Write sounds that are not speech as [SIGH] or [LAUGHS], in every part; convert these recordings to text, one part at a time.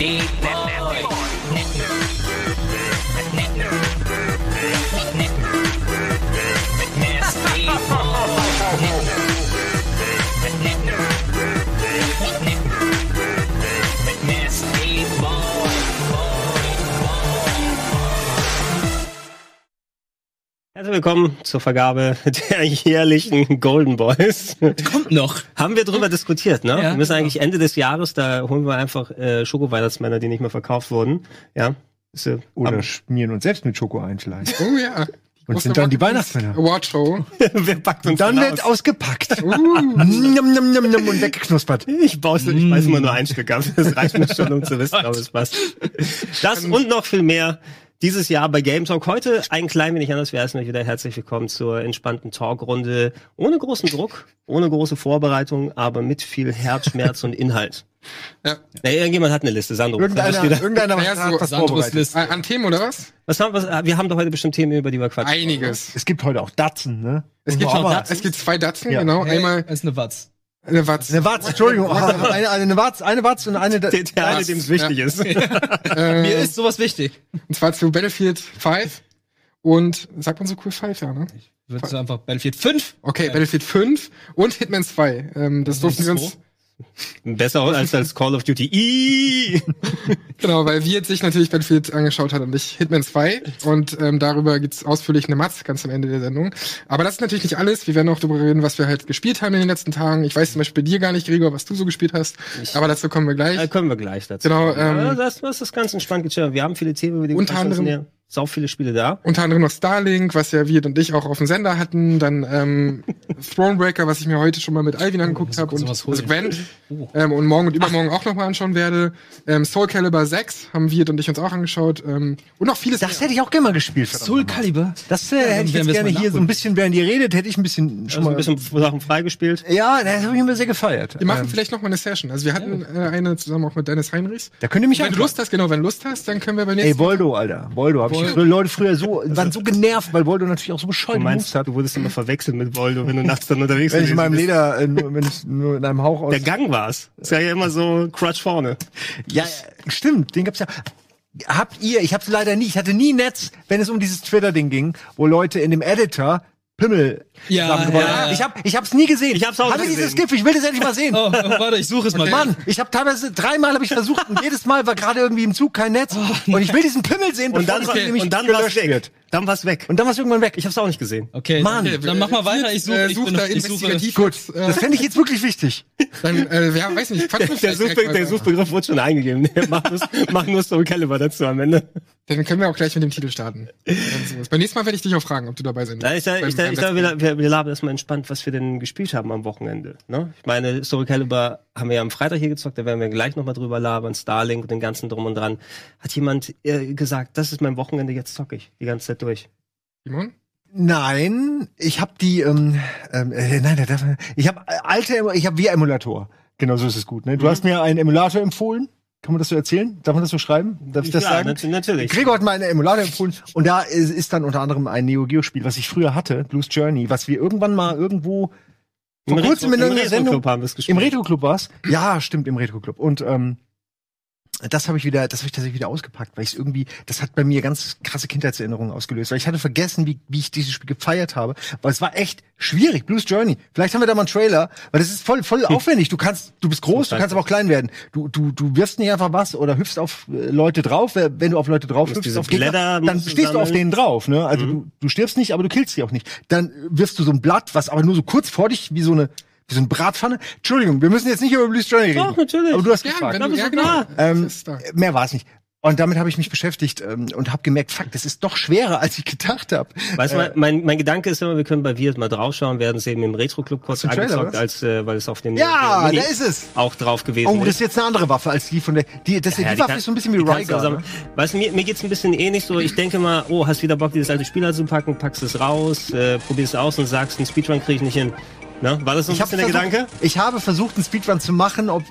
Deep boy. Herzlich willkommen zur Vergabe der jährlichen Golden Boys. Kommt noch. Haben wir drüber diskutiert, ne? Ja, wir müssen eigentlich Ende des Jahres, da holen wir einfach äh, Schoko-Weihnachtsmänner, die nicht mehr verkauft wurden. Ja. Ist, äh, Oder schmieren uns selbst mit Schoko ein vielleicht. Oh ja. Und sind dann die Weihnachtsmänner. Awardshow. [LAUGHS] Wer packt uns Und dann wird aus? ausgepackt. Uh. Njam, njam, njam, njam, und weggeknuspert. Ich baue ich weiß immer nur ein Stück ab. Das reicht mir schon, um zu wissen, ob es passt. [LAUGHS] Das und noch viel mehr dieses Jahr bei Game Talk. Heute ein klein wenig anders. Wir heißen euch wieder herzlich willkommen zur entspannten Talkrunde. Ohne großen Druck, ohne große Vorbereitung, aber mit viel Herzschmerz und Inhalt. [LAUGHS] Ja. Na, irgendjemand hat eine Liste. Sandro, Irgendeiner, wieder? irgendeiner Ja, hat so was Sandros. Liste. An Themen oder was? Was haben, was, wir haben doch heute bestimmt Themen, über die wir quatschen. Einiges. Es gibt heute auch Datsen, ne? Es gibt, schon, es gibt zwei Datsen, Ja. genau. Hey, Einmal ist eine Watz. Eine Watz. Eine Watz, Entschuldigung. Oh, eine, eine Watz, eine Watz und eine. Der, der eine, dem es wichtig Ja. ist. [LAUGHS] Äh, Mir ist sowas wichtig. Und zwar zu Battlefield 5 und, sagt man so cool 5, ja, ne? Würdest du einfach Battlefield 5? Okay, Battlefield 5 und Hitman 2. Ähm, das durften wir uns, Besser als als Call of Duty. Ii! [LAUGHS] genau, weil wir jetzt sich natürlich Battlefield angeschaut hat und nicht Hitman 2. Und ähm, darüber gibt's ausführlich eine Matz ganz am Ende der Sendung. Aber das ist natürlich nicht alles. Wir werden auch darüber reden, was wir halt gespielt haben in den letzten Tagen. Ich weiß zum Beispiel dir gar nicht, Gregor, was du so gespielt hast. Aber dazu kommen wir gleich. Da kommen wir gleich dazu. Genau, ähm, ja, das, das ist ganz entspannt. Wir haben viele Themen, über die wir Unter anderem- sau viele Spiele da. Unter anderem noch Starlink, was ja wir und ich auch auf dem Sender hatten. Dann ähm, [LAUGHS] Thronebreaker, was ich mir heute schon mal mit Alvin angeguckt habe. Und also Gwent. Ähm, und morgen und übermorgen auch noch mal anschauen werde. Ähm, Soul Calibur 6 haben wir und ich uns auch angeschaut. Ähm, und noch vieles Das hätte ich auch gerne mal gespielt. Soul nochmal. Calibur. Das äh, hätte ich jetzt gerne hier so ein bisschen, während ihr redet, hätte ich ein bisschen schon Also ein mal. bisschen Sachen freigespielt. ja, das habe ich immer sehr gefeiert. Wir machen Ähm, vielleicht noch mal eine Session. Also wir hatten äh, eine zusammen auch mit Dennis Heinrichs. da könnt ihr mich Wenn du. Lust hast, genau, wenn du Lust hast, dann können wir beim Ey, nächsten Voldo, Alter. Voldo. Hab ich Früher, Leute früher so, waren so genervt, weil Voldo natürlich auch so Du bescheuerte meinst, Moves hat. du wurdest immer verwechselt mit Voldo, wenn du nachts dann unterwegs Wenn ich in meinem. Leder, äh, nur, wenn ich nur in einem Hauch aus. Der Gang war's. Ist ja immer so Crutch vorne. Ja, stimmt, den gab's ja. Habt ihr, ich hab's leider nie, ich hatte nie Netz, wenn es um dieses Twitter-Ding ging, wo Leute in dem Editor Pimmel Ja, zusammengebaut ja, haben. ja. Ich hab, ich hab's nie gesehen. Ich hab's auch ihr nicht dieses gesehen. GIF? Ich will das endlich mal sehen. [LAUGHS] Oh, warte, ich suche es mal. Mann, ich habe teilweise dreimal habe ich versucht und jedes Mal war gerade irgendwie im Zug kein Netz und ich will diesen Pimmel sehen, Und dann, nämlich und dann war's weg. wird. Dann war's weg. Und dann war's irgendwann weg. Ich hab's auch nicht gesehen. Okay, Mann. okay, dann mach mal weiter. Ich suche, äh, ich, such bin, da ich suche. Gut, Äh, das fände ich jetzt wirklich wichtig. [LAUGHS] Dann, äh, ja, weiß nicht, [LAUGHS] Der, der, Suchbe der. Suchbegriff wurde schon eingegeben. mach, nur, mach nur Soul Calibur dazu am Ende. Dann können wir auch gleich mit dem Titel starten. Beim nächsten Mal werde ich dich auch fragen, ob du dabei sein Nein, ich ich ich letzten wir, wir, labern erstmal entspannt, was wir denn gespielt haben am Wochenende. Ne? Ich meine, Soul Calibur haben wir ja am Freitag hier gezockt, da werden wir gleich nochmal drüber labern, Starlink und den ganzen Drum und Dran. Hat jemand äh, gesagt, das ist mein Wochenende, jetzt zocke ich die ganze Zeit durch. Simon? Nein, ich habe die, ähm, ähm, äh, nein, der darf, ich habe alte, Emu- ich habe wie Emulator. Genau so ist es gut. Ne? Du hast mir einen Emulator empfohlen. Kann man das so erzählen? Darf man das so schreiben? Darf ich das ja, sagen? nat natürlich. Gregor hat mir einen Emulator empfohlen und da ist, dann unter anderem ein Neo Geo Spiel, was ich früher hatte, Blues Journey, was wir irgendwann mal irgendwo Im vor kurzem in Retro- im irgendeiner Sendung Retro-Club haben wir es im. Retro Club war's. Ja, stimmt, im Retro Club. Und ähm, das habe ich wieder, das habe ich tatsächlich wieder ausgepackt, weil ich irgendwie, das hat bei mir ganz krasse Kindheitserinnerungen ausgelöst, weil ich hatte vergessen, wie, wie ich dieses Spiel gefeiert habe, weil es war echt schwierig. Blues Journey. Vielleicht haben wir da mal einen Trailer, weil das ist voll, voll [LAUGHS] aufwendig. Du kannst, du bist groß, du kannst aber auch klein werden. Du, du, du wirfst nicht einfach was oder hüpfst auf äh, Leute drauf. Wenn du auf Leute drauf hüpfst, auf Gegner, dann stehst du auf denen drauf. Ne? Also du, du stirbst nicht, aber du killst sie auch nicht. Dann wirfst du so ein Blatt, was aber nur so kurz vor dich wie so eine wie so eine Bratpfanne. Entschuldigung, wir müssen jetzt nicht über Blues Journey reden. Doch, natürlich. Aber du hast Ja, gefragt. wenn du, ja, ist genau. klar. Ähm, ist mehr war es nicht. Und damit habe ich mich beschäftigt ähm, und habe gemerkt, fuck, das ist doch schwerer, als ich gedacht habe. Weißt du, mein, mein, mein Gedanke ist immer, wir können bei Viert mal draufschauen, werden es eben im Retro-Club kurz angezockt, als äh, weil es auf dem Ja, Mini da ist es. auch drauf gewesen Oh, das ist. ist jetzt eine andere Waffe als die von der. Die, das, Ja, die Waffe kann- ist so ein bisschen wie die zusammen- Ne? Weißt du, mir, mir geht's ein bisschen ähnlich so. Ich denke mal, oh, hast wieder Bock, dieses alte Spiel zu packen, packst es raus, äh, probierst es aus und sagst, einen Speedrun krieg ich nicht hin. Ne? War das so ein Ich, bisschen der versucht, Gedanke? ich habe versucht, einen Speedrun zu machen, ob,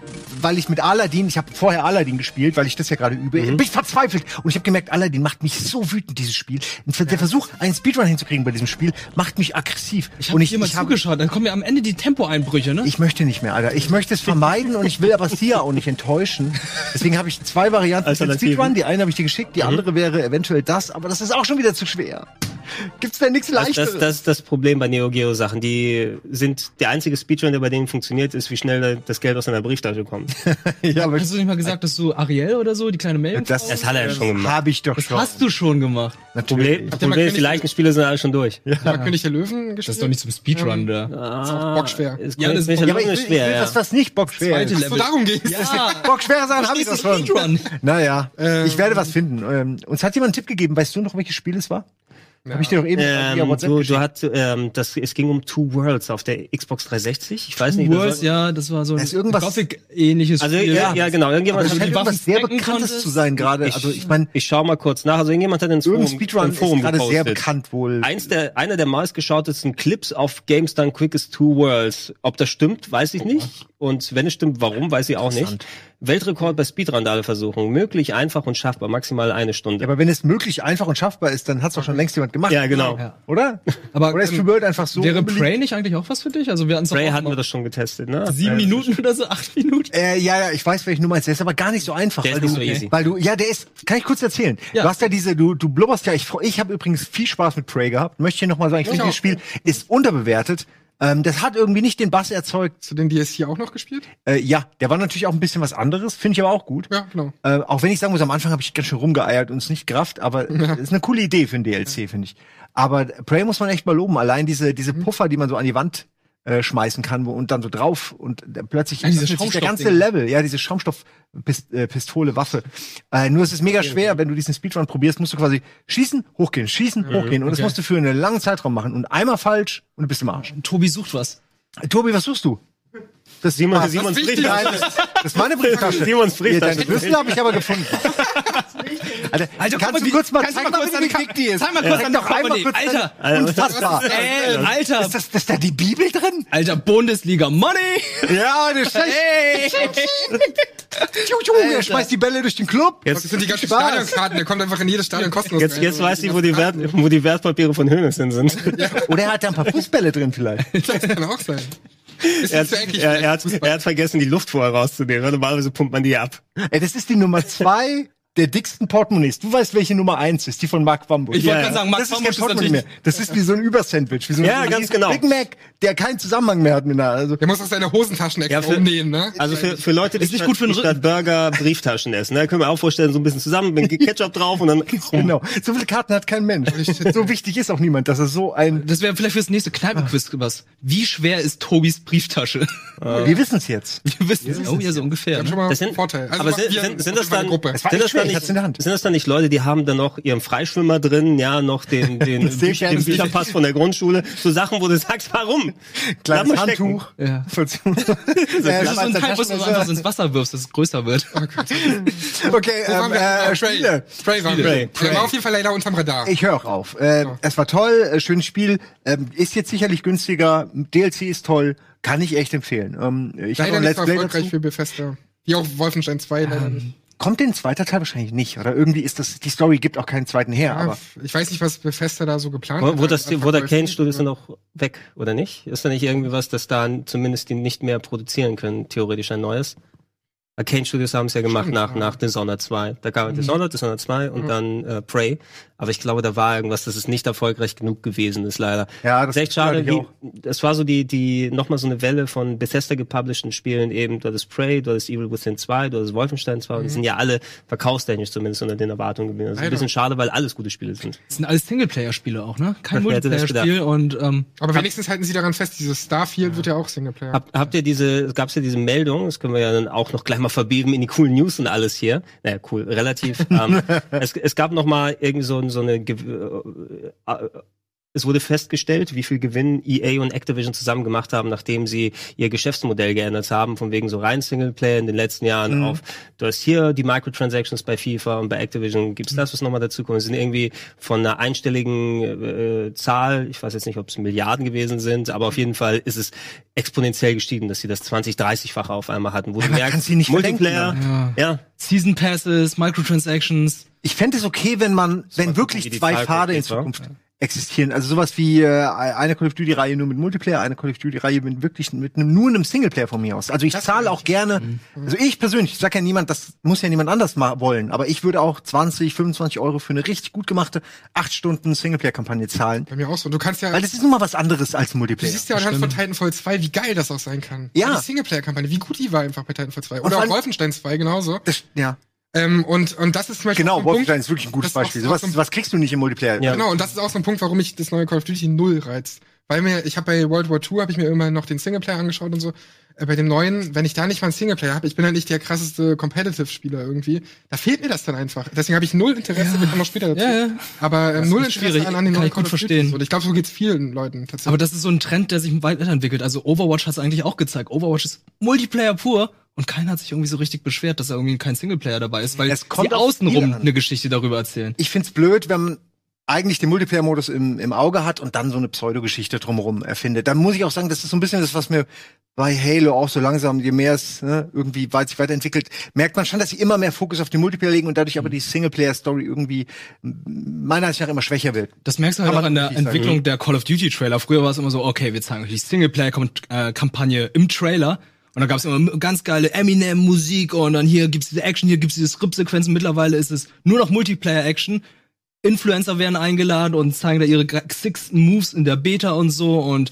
weil ich mit Aladdin, ich habe vorher Aladdin gespielt, weil ich das ja gerade übe, Mhm. bin ich verzweifelt. Und ich habe gemerkt, Aladdin macht mich so wütend, dieses Spiel. Und der Versuch, einen Speedrun hinzukriegen bei diesem Spiel, macht mich aggressiv. Ich habe ich, hier mal ich, hab, zugeschaut, dann kommen ja am Ende die Tempoeinbrüche, ne? ich möchte nicht mehr, Alter. Ich möchte es vermeiden und ich will aber Sia auch nicht enttäuschen. Deswegen habe ich zwei Varianten für den. Speedrun. Die eine habe ich dir geschickt, die andere wäre eventuell das, aber das ist auch schon wieder zu schwer. Gibt's da nichts Das, leichteres? das, das ist das Problem bei Neo Geo Sachen. Die sind der einzige Speedrun, der bei denen funktioniert, ist, wie schnell das Geld aus deiner Brieftasche kommt. [LAUGHS] ja, aber Hast du nicht mal gesagt, dass du Ariel oder so, die kleine Meldung? das, Das hat er ja schon gemacht. habe ich doch das schon. hast du schon gemacht. Problem, Habt ihr mal Problem ist, die leichten Spiele sind alle schon durch. Ja. Mal König der Löwen gespielt? Das ist doch nicht zum Speedrun da. ist auch bockschwer. Ist Ja, ja, das- nicht ja, aber ich schwer, ich will ja. was, was nicht bockschwer Zweite ist. Level. So, darum geht's. Ja, [LAUGHS] Bockschwer sein habe ich das schon. Speedrun. Naja, Ähm. ich werde was finden. Ähm, uns hat jemand einen Tipp gegeben. Weißt du noch, welches Spiel es war? Habe ich dir doch eben Ähm, WhatsApp du, geschickt. du hast, ähm, das, es ging um Two Worlds auf der Xbox 360. Ich weiß nicht, Worlds, das- ja, das war so ein ist irgendwas- Gothic-ähnliches Also Spiel. ja, ja, genau. Irgendjemand das hat, scheint irgendwas sehr Bekanntes zu sein gerade. Ich- Also ich meine, ich schau mal kurz nach. Also irgendjemand hat ins Forum, Speedrun Forum ist gerade sehr bekannt wohl. Eins der, einer der meistgeschautesten Clips auf Games Done Quickest Two Worlds. Ob das stimmt, weiß ich nicht. Und wenn es stimmt, warum, weiß ich auch nicht. Weltrekord bei Speedrandale-Versuchen. Möglich, einfach und schaffbar. Maximal eine Stunde. Ja, aber wenn es möglich, einfach und schaffbar ist, dann hat es doch schon längst jemand gemacht. Ja, genau. Ja. Oder? Aber Oder ist True World einfach so wäre unbeliebt? Prey nicht eigentlich auch was für dich? Also wir hatten Prey hatten wir das schon getestet, ne? sieben Äh, Minuten oder so, acht Minuten. Äh, ja, ja, ich weiß, welchen du meinst. Der ist aber gar nicht so einfach. Der ist weil nicht du, so easy. Weil du, ja, der ist, kann ich kurz erzählen. Ja. Du hast ja diese, du, du blubberst ja, ich, ich habe übrigens viel Spaß mit Prey gehabt. Möchte hier nochmal sagen, ich finde, dieses Spiel ist unterbewertet. Ähm, das hat irgendwie nicht den Bass erzeugt. Hast du den DSC auch noch gespielt? Äh, ja, der war natürlich auch ein bisschen was anderes, finde ich aber auch gut. Ja, genau. Äh, auch wenn ich sagen muss, am Anfang habe ich ganz schön rumgeeiert und es nicht gerafft, aber [LAUGHS] das ist eine coole Idee für ein DLC, finde ich. Aber Prey muss man echt mal loben. Allein diese, diese Mhm. Puffer, die man so an die Wand äh, schmeißen kann und dann so drauf und da plötzlich Ja, öffnet sich der ganze. Level, ja, diese Schaumstoffpistole, äh, Waffe. Äh, nur es ist mega schwer, wenn du diesen Speedrun probierst, musst du quasi schießen, hochgehen, schießen, hochgehen. Und das okay. musst du für einen langen Zeitraum machen. Und einmal falsch und du bist im Arsch. Tobi sucht was. Äh, Tobi, was suchst du? Das Simon, Ah, Simons. Brieftasche. Das, das ist meine Brieftasche. Simons Brieftasche. Deine Schlüssel habe ich aber gefunden. [LAUGHS] Alter, guck kannst mal, du kurz mal kannst du zeigen, mal kurz wie an die dick die ist? Zeig mal kurz Zeig an doch einmal kurz Alter. deine- Unfassbar. Ey, Alter. Ist das, ist da die Bibel drin? Alter, Bundesliga Money! Ja, das ist schlecht. Hey! Tschu, Er schmeißt die Bälle durch den Club. Jetzt, Das sind die ganzen Spaß. Stadionkarten, der kommt einfach in jedes Stadion kostenlos jetzt, rein. jetzt weiß ich, wo die, Wert, wo die Wertpapiere von Hönes hin sind. Oder er hat da ein paar Fußbälle drin vielleicht. Das kann auch sein. [LAUGHS] Er hat, er, er, hat, er hat vergessen, die Luft vorher rauszunehmen. Normalerweise pumpt man die ab. Ey, das ist die Nummer zwei der dicksten Portemonnaies. Du weißt, welche Nummer eins ist, die von Mark Wambusch. Ich wollte Ja, gerade sagen, Max das ist kein Bambusch Portemonnaie mehr. Das ist wie so ein Übersandwich, wie so ein, Ja, ganz genau. Big Mac, der keinen Zusammenhang mehr hat mit einer. Also, Der muss auch seine Hosentaschen extra Ja, für- umnähen, ne? Also für, für Leute, die Ist nicht gut für den statt Burger Brieftaschen essen. Ne? Können wir auch vorstellen, so ein bisschen zusammen, mit [LAUGHS] Ketchup drauf und dann. genau. So viele Karten hat kein Mensch. so wichtig ist auch niemand, dass er so ein. Das wäre vielleicht fürs nächste Kneipenquiz was. Wie schwer ist Tobis Brieftasche? Wir wissen es jetzt. Wir wissen es. Oh ja, so ungefähr. Ne? mal Das sind, Vorteil. Also aber sind, wir- sind, sind das dann, sind das nicht, hat's in der Hand. sind das dann nicht Leute, die haben dann noch ihren Freischwimmer drin, ja, noch den, [LAUGHS] den, gerne. den Bücherpass von der Grundschule, so Sachen, wo du sagst, warum? Kleines. Handtuch. [LAUGHS] Ja. Das ist so ein Teil, was du einfach so ins Wasser wirfst, dass es größer wird. [LAUGHS] Okay, Wo waren ähm, wir? Äh. Spiele. Prey waren Prey. Der war auf jeden Fall leider unterm Radar. Ich höre auch auf. Äh, Es war toll, äh, schönes Spiel. Ähm, ist jetzt sicherlich günstiger. DLC ist toll. Kann ich echt empfehlen. Ähm, ich habe leider nicht Let's Play erfolgreich dazu. für Bethesda. Wie auch Wolfenstein 2 leider nicht. Kommt denn ein zweiter Teil wahrscheinlich nicht? Oder irgendwie ist das, die Story gibt auch keinen zweiten her, Ja, aber. ich weiß nicht, was Bethesda da so geplant Wo, hat. wo, das, als wo der. Kane Studios dann auch weg, oder nicht? Ist da nicht irgendwie was, dass da zumindest die nicht mehr produzieren können, theoretisch ein neues? Arcane Studios haben es ja gemacht Stimmt, nach, ja. nach Dishonored 2. Da kam Dishonored, Dishonored 2 und dann äh, Prey. Aber ich glaube, da war irgendwas, dass es nicht erfolgreich genug gewesen ist, leider. Ja, das ist echt schade. Wie, das war so die, die, nochmal so eine Welle von Bethesda gepublishten Spielen eben. Du hattest Prey, du hattest Evil Within 2, du hattest Wolfenstein 2 und die sind ja alle verkaufstechnisch zumindest unter den Erwartungen gewesen. Also ein Leider. bisschen schade, weil alles gute Spiele sind. Das sind alles Singleplayer-Spiele auch, ne? Kein das Multiplayer-Spiel und ähm, Aber wenigstens halten sie daran fest, dieses Starfield wird ja auch Singleplayer. Hab, habt ihr diese, gab's ja diese Meldung, das können wir ja dann auch noch gleich mal verbieben in die coolen News und alles hier. Naja, cool, relativ. ähm, [LAUGHS] es, es gab noch mal irgendwie so, so eine, Ge- äh, äh, es wurde festgestellt, wie viel Gewinn EA und Activision zusammen gemacht haben, nachdem sie ihr Geschäftsmodell geändert haben, von wegen so rein Singleplayer in den letzten Jahren Mhm. auf, du hast hier die Microtransactions bei FIFA und bei Activision gibt's das, was nochmal dazu kommt. Es sind irgendwie von einer einstelligen äh, Zahl, ich weiß jetzt nicht, ob es Milliarden gewesen sind, aber auf jeden Fall ist es exponentiell gestiegen, dass sie das 20, 30-fache auf einmal hatten, wo du man merkst, Multiplayer, verdenken, ja, Season Passes, Microtransactions. Ich fände es okay, wenn man, wenn gucken, wirklich zwei Pfade in? Zukunft existieren. Also sowas wie äh, eine Call of Duty Reihe nur mit Multiplayer, eine Call of Duty Reihe mit wirklich mit einem, nur einem Singleplayer von mir aus. Also ich zahle auch gerne, also ich persönlich, ich sag ja niemand, das muss ja niemand anders mal wollen, aber ich würde auch 20, 25 Euro für eine richtig gut gemachte acht Stunden Singleplayer Kampagne zahlen. Bei mir auch so. Du kannst ja, Weil das ist nun mal was anderes als du Multiplayer. siehst ja anhand von Titanfall 2, wie geil das auch sein kann. Ja. Die Singleplayer-Kampagne, wie gut die war einfach bei Titanfall 2. vor Oder auch Wolfenstein 2 genauso. Das, ja, Ähm, und, und das ist zum Beispiel genau, so ein Punkt, Wolfenstein ist wirklich ein gutes Beispiel. so ein- was kriegst du nicht im Multiplayer? Ja. Genau, und das ist auch so ein Punkt, warum ich das neue Call of Duty null reizt. Weil mir, ich habe bei World War II habe ich mir immer noch den Singleplayer angeschaut und so. Äh, bei dem neuen, wenn ich da nicht mal einen Singleplayer habe, ich bin halt nicht der krasseste Competitive-Spieler irgendwie, da fehlt mir das dann einfach. Deswegen habe ich null Interesse, wir kommen noch später dazu. Ja, ja. Aber ähm, null ist Interesse schwierig, an, an den kann neuen ich gut Call of verstehen. Und ich glaube, so geht's vielen Leuten tatsächlich. Aber das ist so ein Trend, der sich weiterentwickelt. Also Overwatch hat es eigentlich auch gezeigt. Overwatch ist Multiplayer pur und keiner hat sich irgendwie so richtig beschwert, dass da irgendwie kein Singleplayer dabei ist, weil Es kommt die außenrum eine Geschichte darüber erzählen. ich find's blöd, wenn man eigentlich den Multiplayer-Modus im, im Auge hat und dann so eine Pseudogeschichte drumherum erfindet. Dann muss ich auch sagen, das ist so ein bisschen das, was mir bei Halo auch so langsam, je mehr es ne, irgendwie weit sich weiterentwickelt, merkt man schon, dass sie immer mehr Fokus auf den Multiplayer legen und dadurch aber die Singleplayer-Story irgendwie meiner Ansicht nach immer schwächer wird. Das merkst du halt Kann auch an der wirklich sagen. Entwicklung der Call of Duty Trailer. Früher war es immer so, okay, wir zeigen euch die Singleplayer-Kampagne im Trailer. Und dann gab es immer ganz geile Eminem-Musik und dann hier gibt's diese Action, hier gibt's diese Skriptsequenzen. Mittlerweile ist es nur noch Multiplayer-Action. Influencer werden eingeladen und zeigen da ihre sixten Moves in der Beta und so und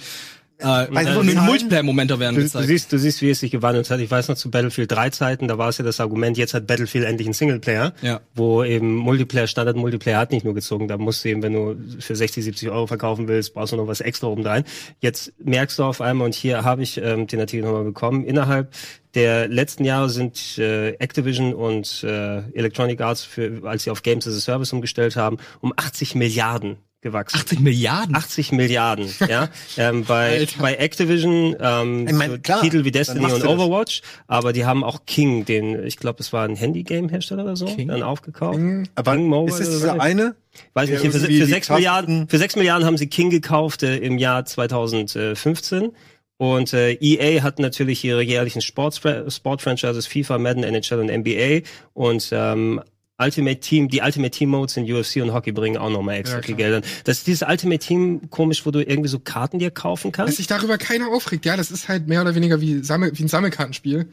äh, so mit Zahlen- Multiplayer-Momente werden Du, du, gezeigt. siehst, du siehst, wie es sich gewandelt hat. Ich weiß noch zu Battlefield 3 Zeiten, da war es ja das Argument, jetzt hat Battlefield endlich einen Singleplayer, Ja. wo eben Multiplayer, Standard-Multiplayer hat nicht nur gezogen. Da musst du eben, wenn du für 60, 70 Euro verkaufen willst, brauchst du noch was extra obendrein. Jetzt merkst du auf einmal, und hier habe ich ähm, den Artikel nochmal bekommen, innerhalb der letzten Jahre sind äh, Activision und äh, Electronic Arts, für, als sie auf Games as a Service umgestellt haben, um 80 Milliarden gewachsen. 80 Milliarden? 80 Milliarden, ja. [LAUGHS] Ähm, bei, Alter. bei Activision ähm, Ich mein, so klar, Titel wie Destiny und du das. Overwatch, aber die haben auch King, den, ich glaube, es war ein Handy-Game-Hersteller oder so, King? dann aufgekauft. Aber King Mobile ist es oder dieser so? eine? Weiß nicht, für, für die sechs krassesten- Milliarden, für sechs Milliarden haben sie King gekauft äh, im Jahr 2015. Und äh, EA hat natürlich ihre jährlichen Sports Sport-Franchises FIFA, Madden, NHL und NBA und ähm, Ultimate Team, die Ultimate Team Modes in UFC und Hockey bringen auch nochmal extra Ja, viel. Geld. an. Das ist dieses Ultimate Team komisch, wo du irgendwie so Karten dir kaufen dass kannst. sich darüber keiner aufregt. Ja, das ist halt mehr oder weniger wie, Sammel, wie ein Sammelkartenspiel.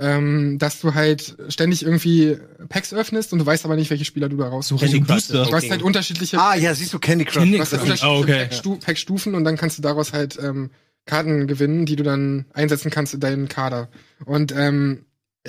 Ähm, dass du halt ständig irgendwie Packs öffnest und du weißt aber nicht, welche Spieler du da raussuchst. Candy Crush Du hast halt unterschiedliche, Ah, ja, siehst du Candy Crush. Candy du hast halt Crush. unterschiedliche Ah, okay. Packstu Packstufen und dann kannst du daraus halt ähm, Karten gewinnen, die du dann einsetzen kannst in deinen Kader. Und ähm,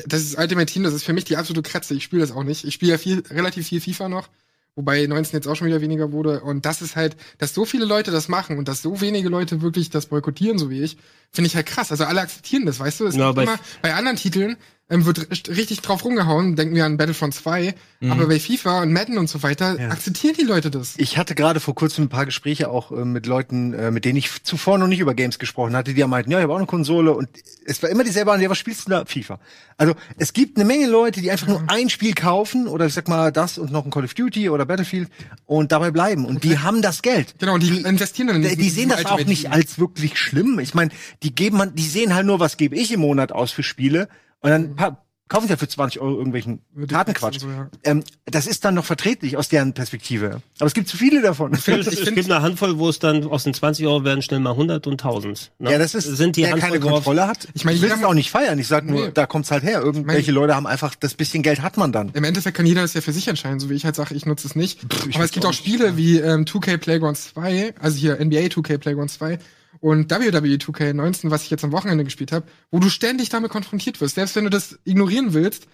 das ist Ultimate Team, das ist für mich die absolute Kretze. Ich spiele das auch nicht. Ich spiele ja viel, relativ viel FIFA noch, wobei 19 jetzt auch schon wieder weniger wurde. Und das ist halt, dass so viele Leute das machen und dass so wenige Leute wirklich das boykottieren, so wie ich, finde ich halt krass. Also alle akzeptieren das, weißt du? Es Ja, gibt bei- immer, bei anderen Titeln ähm, wird ri- richtig drauf rumgehauen, denken wir an Battlefront 2, aber bei FIFA und Madden und so weiter Ja. akzeptieren die Leute das. Ich hatte gerade vor kurzem ein paar Gespräche auch äh, mit Leuten, äh, mit denen ich zuvor noch nicht über Games gesprochen hatte, die meinten, ja, ich habe auch eine Konsole und es war immer dieselbe an, ja, was spielst du da? FIFA. Also es gibt eine Menge Leute, die einfach nur ein Spiel kaufen oder ich sag mal das und noch ein Call of Duty oder Battlefield und dabei bleiben und die haben das Geld. Genau, und die, investieren dann in Die, die sehen das auch nicht als wirklich schlimm. Ich meine, die geben man, die sehen halt nur, was gebe ich im Monat aus für Spiele und dann pa- kaufen sie ja für 20 Euro irgendwelchen Kartenquatsch. so, ja. ähm, das ist dann noch verträglich aus deren Perspektive. Aber es gibt zu viele davon. Es, [LAUGHS] es gibt eine Handvoll, wo es dann aus den 20 Euro werden schnell mal 100 und 1000. Ne? Ja, das ist, sind die wer Handvoll, keine Kontrolle hat. Ich meine, ich will es auch nicht feiern. Ich sag nur, Nee. da kommt's halt her. Irgendwelche Leute haben einfach, das bisschen Geld hat man dann. Im Endeffekt kann jeder das ja für sich entscheiden, so wie ich halt sage, ich nutze es nicht. ich Aber es gibt auch auch Spiele wie ähm, 2K Playground 2, also hier NBA 2K Playground 2 und WWE 2K19, was ich jetzt am Wochenende gespielt habe, wo du ständig damit konfrontiert wirst. Selbst wenn du das ignorieren willst,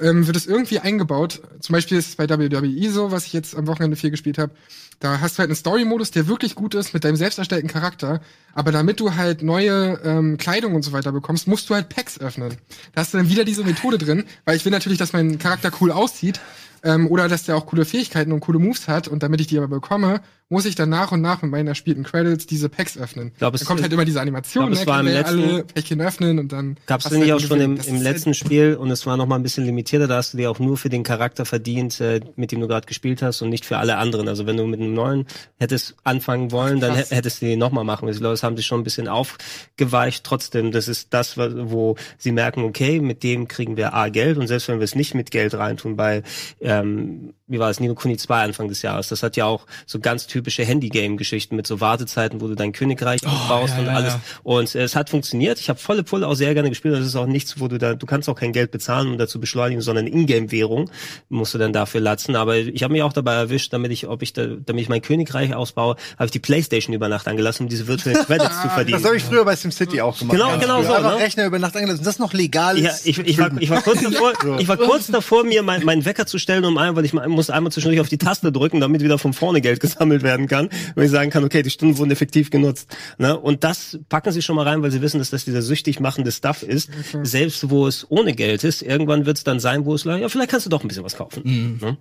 ähm, wird es irgendwie eingebaut. Zum Beispiel ist es bei WWE so, was ich jetzt am Wochenende viel gespielt habe. Da hast du halt einen Story-Modus, der wirklich gut ist mit deinem selbst erstellten Charakter. Aber damit du halt neue ähm, Kleidung und so weiter bekommst, musst du halt Packs öffnen. Da hast du dann wieder diese Methode drin, weil ich will natürlich, dass mein Charakter cool aussieht. Ähm, oder dass der auch coole Fähigkeiten und coole Moves hat. Und damit ich die aber bekomme, muss ich dann nach und nach mit meinen erspielten Credits diese Packs öffnen. glaub, es- dann kommt halt immer diese Animation, ich glaub, es ne, war im letzten- alle Päckchen öffnen und dann Gab's denn nicht halt auch schon im, im halt- letzten Spiel und es war noch mal ein bisschen limitierter, da hast du dir auch nur für den Charakter verdient, äh, mit dem du gerade gespielt hast und nicht für alle anderen. Also wenn du mit einem neuen hättest anfangen wollen, dann krass. hättest du den nochmal machen müssen. Ich glaube, das haben sie schon ein bisschen aufgeweicht. Trotzdem, das ist das, wo sie merken, okay, mit dem kriegen wir A Geld und selbst wenn wir es nicht mit Geld reintun, bei ähm, wie war es, Nino Kuni 2 Anfang des Jahres, das hat ja auch so ganz typische Handy-Game-Geschichten mit so Wartezeiten, wo du dein Königreich aufbaust ja, und ja, alles. ja. Und äh, es hat funktioniert. Ich habe volle Pulle auch sehr gerne gespielt. Das ist auch nichts, wo du da, du kannst auch kein Geld bezahlen, um dazu beschleunigen, sondern Ingame-Währung musst du dann dafür latzen. Aber ich habe mich auch dabei erwischt, damit ich, ob ich da, damit ich mein Königreich ausbaue, habe ich die Playstation über Nacht angelassen, um diese virtuellen [LAUGHS] Credits zu verdienen. Das habe ich früher bei SimCity auch gemacht. Genau, genau früher. so, ne? Rechner über Nacht angelassen. Das ist noch legal. Ja, ist ich, ich, war, ich war kurz [LAUGHS] davor, ich war kurz davor, mir mein, meinen Wecker zu stellen, um ein, weil ich muss einmal zwischendurch auf die Taste drücken, damit wieder von vorne Geld gesammelt werden kann, weil ich sagen kann, okay, die Stunden wurden effektiv genutzt. Ne? Und das packen sie schon mal rein, weil sie wissen, dass das dieser süchtig machende Stuff ist. Selbst wo es ohne Geld ist, irgendwann wird es dann sein, wo es, ja, vielleicht kannst du doch ein bisschen was kaufen. Ne?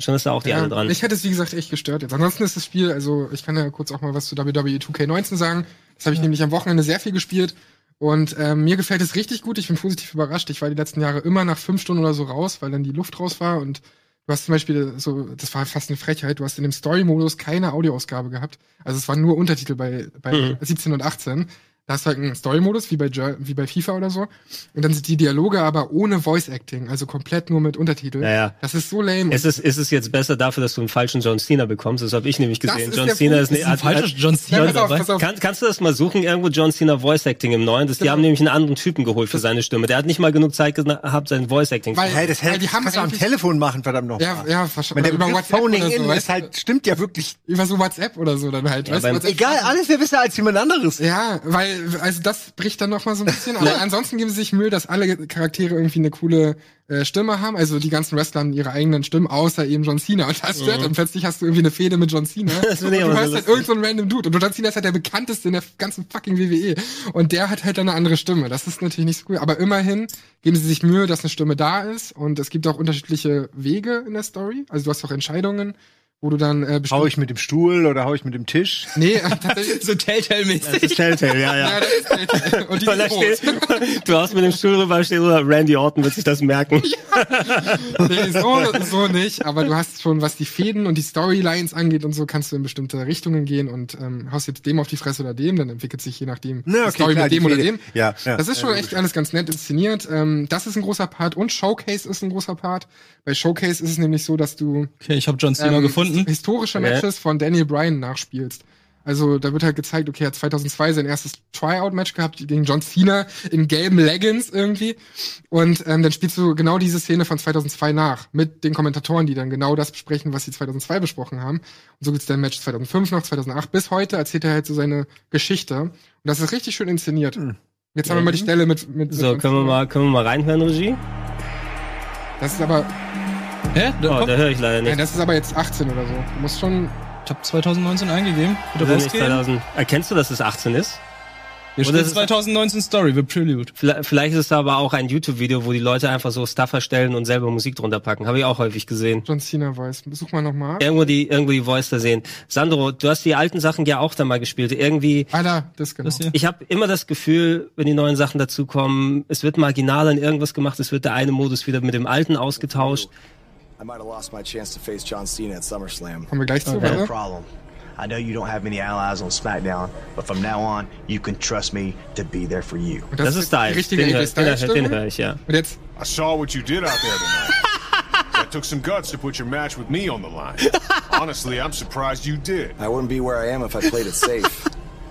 Schon ist da auch die alle dran. Ich hätte es, wie gesagt, echt gestört jetzt. Ansonsten ist das Spiel, also ich kann ja kurz auch mal was zu E WWE 2K19 sagen. Das habe ich nämlich am Wochenende sehr viel gespielt. Und ähm, mir gefällt es richtig gut. Ich bin positiv überrascht. Ich war die letzten Jahre immer nach fünf Stunden oder so raus, weil dann die Luft raus war. Und du hast zum Beispiel so, das war fast eine Frechheit, du hast in dem Story-Modus keine Audioausgabe gehabt. Also es waren nur Untertitel bei, bei Mhm. 17 und 18. Da hast du halt einen Story-Modus, wie bei, wie bei FIFA oder so. Und dann sind die Dialoge aber ohne Voice-Acting, also komplett nur mit Untertitel. Ja, ja. Das ist so lame. Es ist, ist es jetzt besser dafür, dass du einen falschen John Cena bekommst? Das habe ich nämlich gesehen. ist John Cena ist, ne, Das Ein falscher John Cena Ja, pass auf, dabei. pass auf. Kann, kannst du das mal suchen, irgendwo John Cena Voice Acting im Neuen? Das, die haben nämlich einen anderen Typen geholt für seine Stimme. Der hat nicht mal genug Zeit gehabt, sein Voice Acting zu Weil- Hey, das, Weil hält, die haben kannst du am Telefon machen, verdammt noch. Ja, ja, Wenn wahrscheinlich. der über WhatsApp Phoning oder so, in ist weißt halt, stimmt ja wirklich. über so WhatsApp oder so dann halt. weißt du, beim- WhatsApp- Egal, alles wäre besser als jemand anderes. Ja, weil, also das bricht dann noch mal so ein bisschen. [LAUGHS] Aber ansonsten geben sie sich Mühe, dass alle Charaktere irgendwie eine coole äh, Stimme haben. Also die ganzen Wrestler haben ihre eigenen Stimmen, außer eben John Cena. Und das stört. Und plötzlich hast du irgendwie eine Fehde mit John Cena. [LAUGHS] Das und du hast halt lustig. irgend so random Dude. Und John Cena ist halt der bekannteste in der ganzen fucking WWE. Und der hat halt dann eine andere Stimme. Das ist natürlich nicht so cool. Aber immerhin geben sie sich Mühe, dass eine Stimme da ist. Und es gibt auch unterschiedliche Wege in der Story. Also du hast auch Entscheidungen, wo du dann äh, Hau bestimmt... ich mit dem Stuhl oder hau ich mit dem Tisch? Nee, äh, [LAUGHS] tatsächlich... So Telltale-mäßig. [LAUGHS] Das ist Telltale, ja, ja. Ja, das ist halt, und die da steht, [LAUGHS] du hast mit dem Stuhl rüber steht, oder Randy Orton wird sich das merken. Nee, so, so nicht, aber du hast schon, was die Fäden und die Storylines angeht und so, kannst du in bestimmte Richtungen gehen und ähm, haust jetzt dem auf die Fresse oder dem, dann entwickelt sich je nachdem Na, okay, die Story klar, mit dem oder dem. Ja, ja. Das ist schon echt alles ganz nett inszeniert. Ähm, das ist ein großer Part und Showcase ist ein großer Part. Bei Showcase ist es nämlich so, dass du Okay, ich habe John Cena ähm, gefunden. Historische Okay. Matches von Daniel Bryan nachspielst. Also da wird halt gezeigt, okay, er hat 2002 sein erstes Tryout-Match gehabt gegen John Cena in gelben Leggings irgendwie. Und ähm, dann spielst du genau diese Szene von 2002 nach mit den Kommentatoren, die dann genau das besprechen, was sie 2002 besprochen haben. Und so gibt's dann Match 2005 noch, 2008 bis heute erzählt er halt so seine Geschichte. Und das ist richtig schön inszeniert. Jetzt haben wir mal die Stelle mit mit, So, können wir mal, können wir mal reinhören, Regie? Das ist aber Hä? Da, Oh, da höre ich leider nein, nicht. das ist aber jetzt 18 oder so. Du musst schon ich habe 2019 eingegeben. Oder nicht rausgehen. 2000. Erkennst du, dass es 18 ist? Hier Oder steht ist es- 2019 Story, The Prelude. Vielleicht, ist es aber auch ein YouTube-Video, wo die Leute einfach so Stuff erstellen und selber Musik drunter packen. Habe ich auch häufig gesehen. John Cena Voice. Such mal nochmal. Irgendwo die, irgendwo die Voice da sehen. Sandro, du hast die alten Sachen ja auch da mal gespielt. Irgendwie, Ah, da, das genau. Das hier. ich habe immer das Gefühl, wenn die neuen Sachen dazukommen, es wird marginal an irgendwas gemacht, es wird der eine Modus wieder mit dem alten ausgetauscht. I might have lost my chance to face John Cena at SummerSlam. Kommen wir gleich zu, No warte. problem. I know you don't have many allies on SmackDown, but from now on, you can trust me to be there for you. Und Das, ist Styles. die richtige den, hör, AJ den, den höre ich, ja. Und jetzt, I saw what you did out there tonight. [LAUGHS] that took some guts to put your match with me on the line. [LAUGHS] Honestly, I'm surprised you did. I wouldn't be where I am if I played it safe.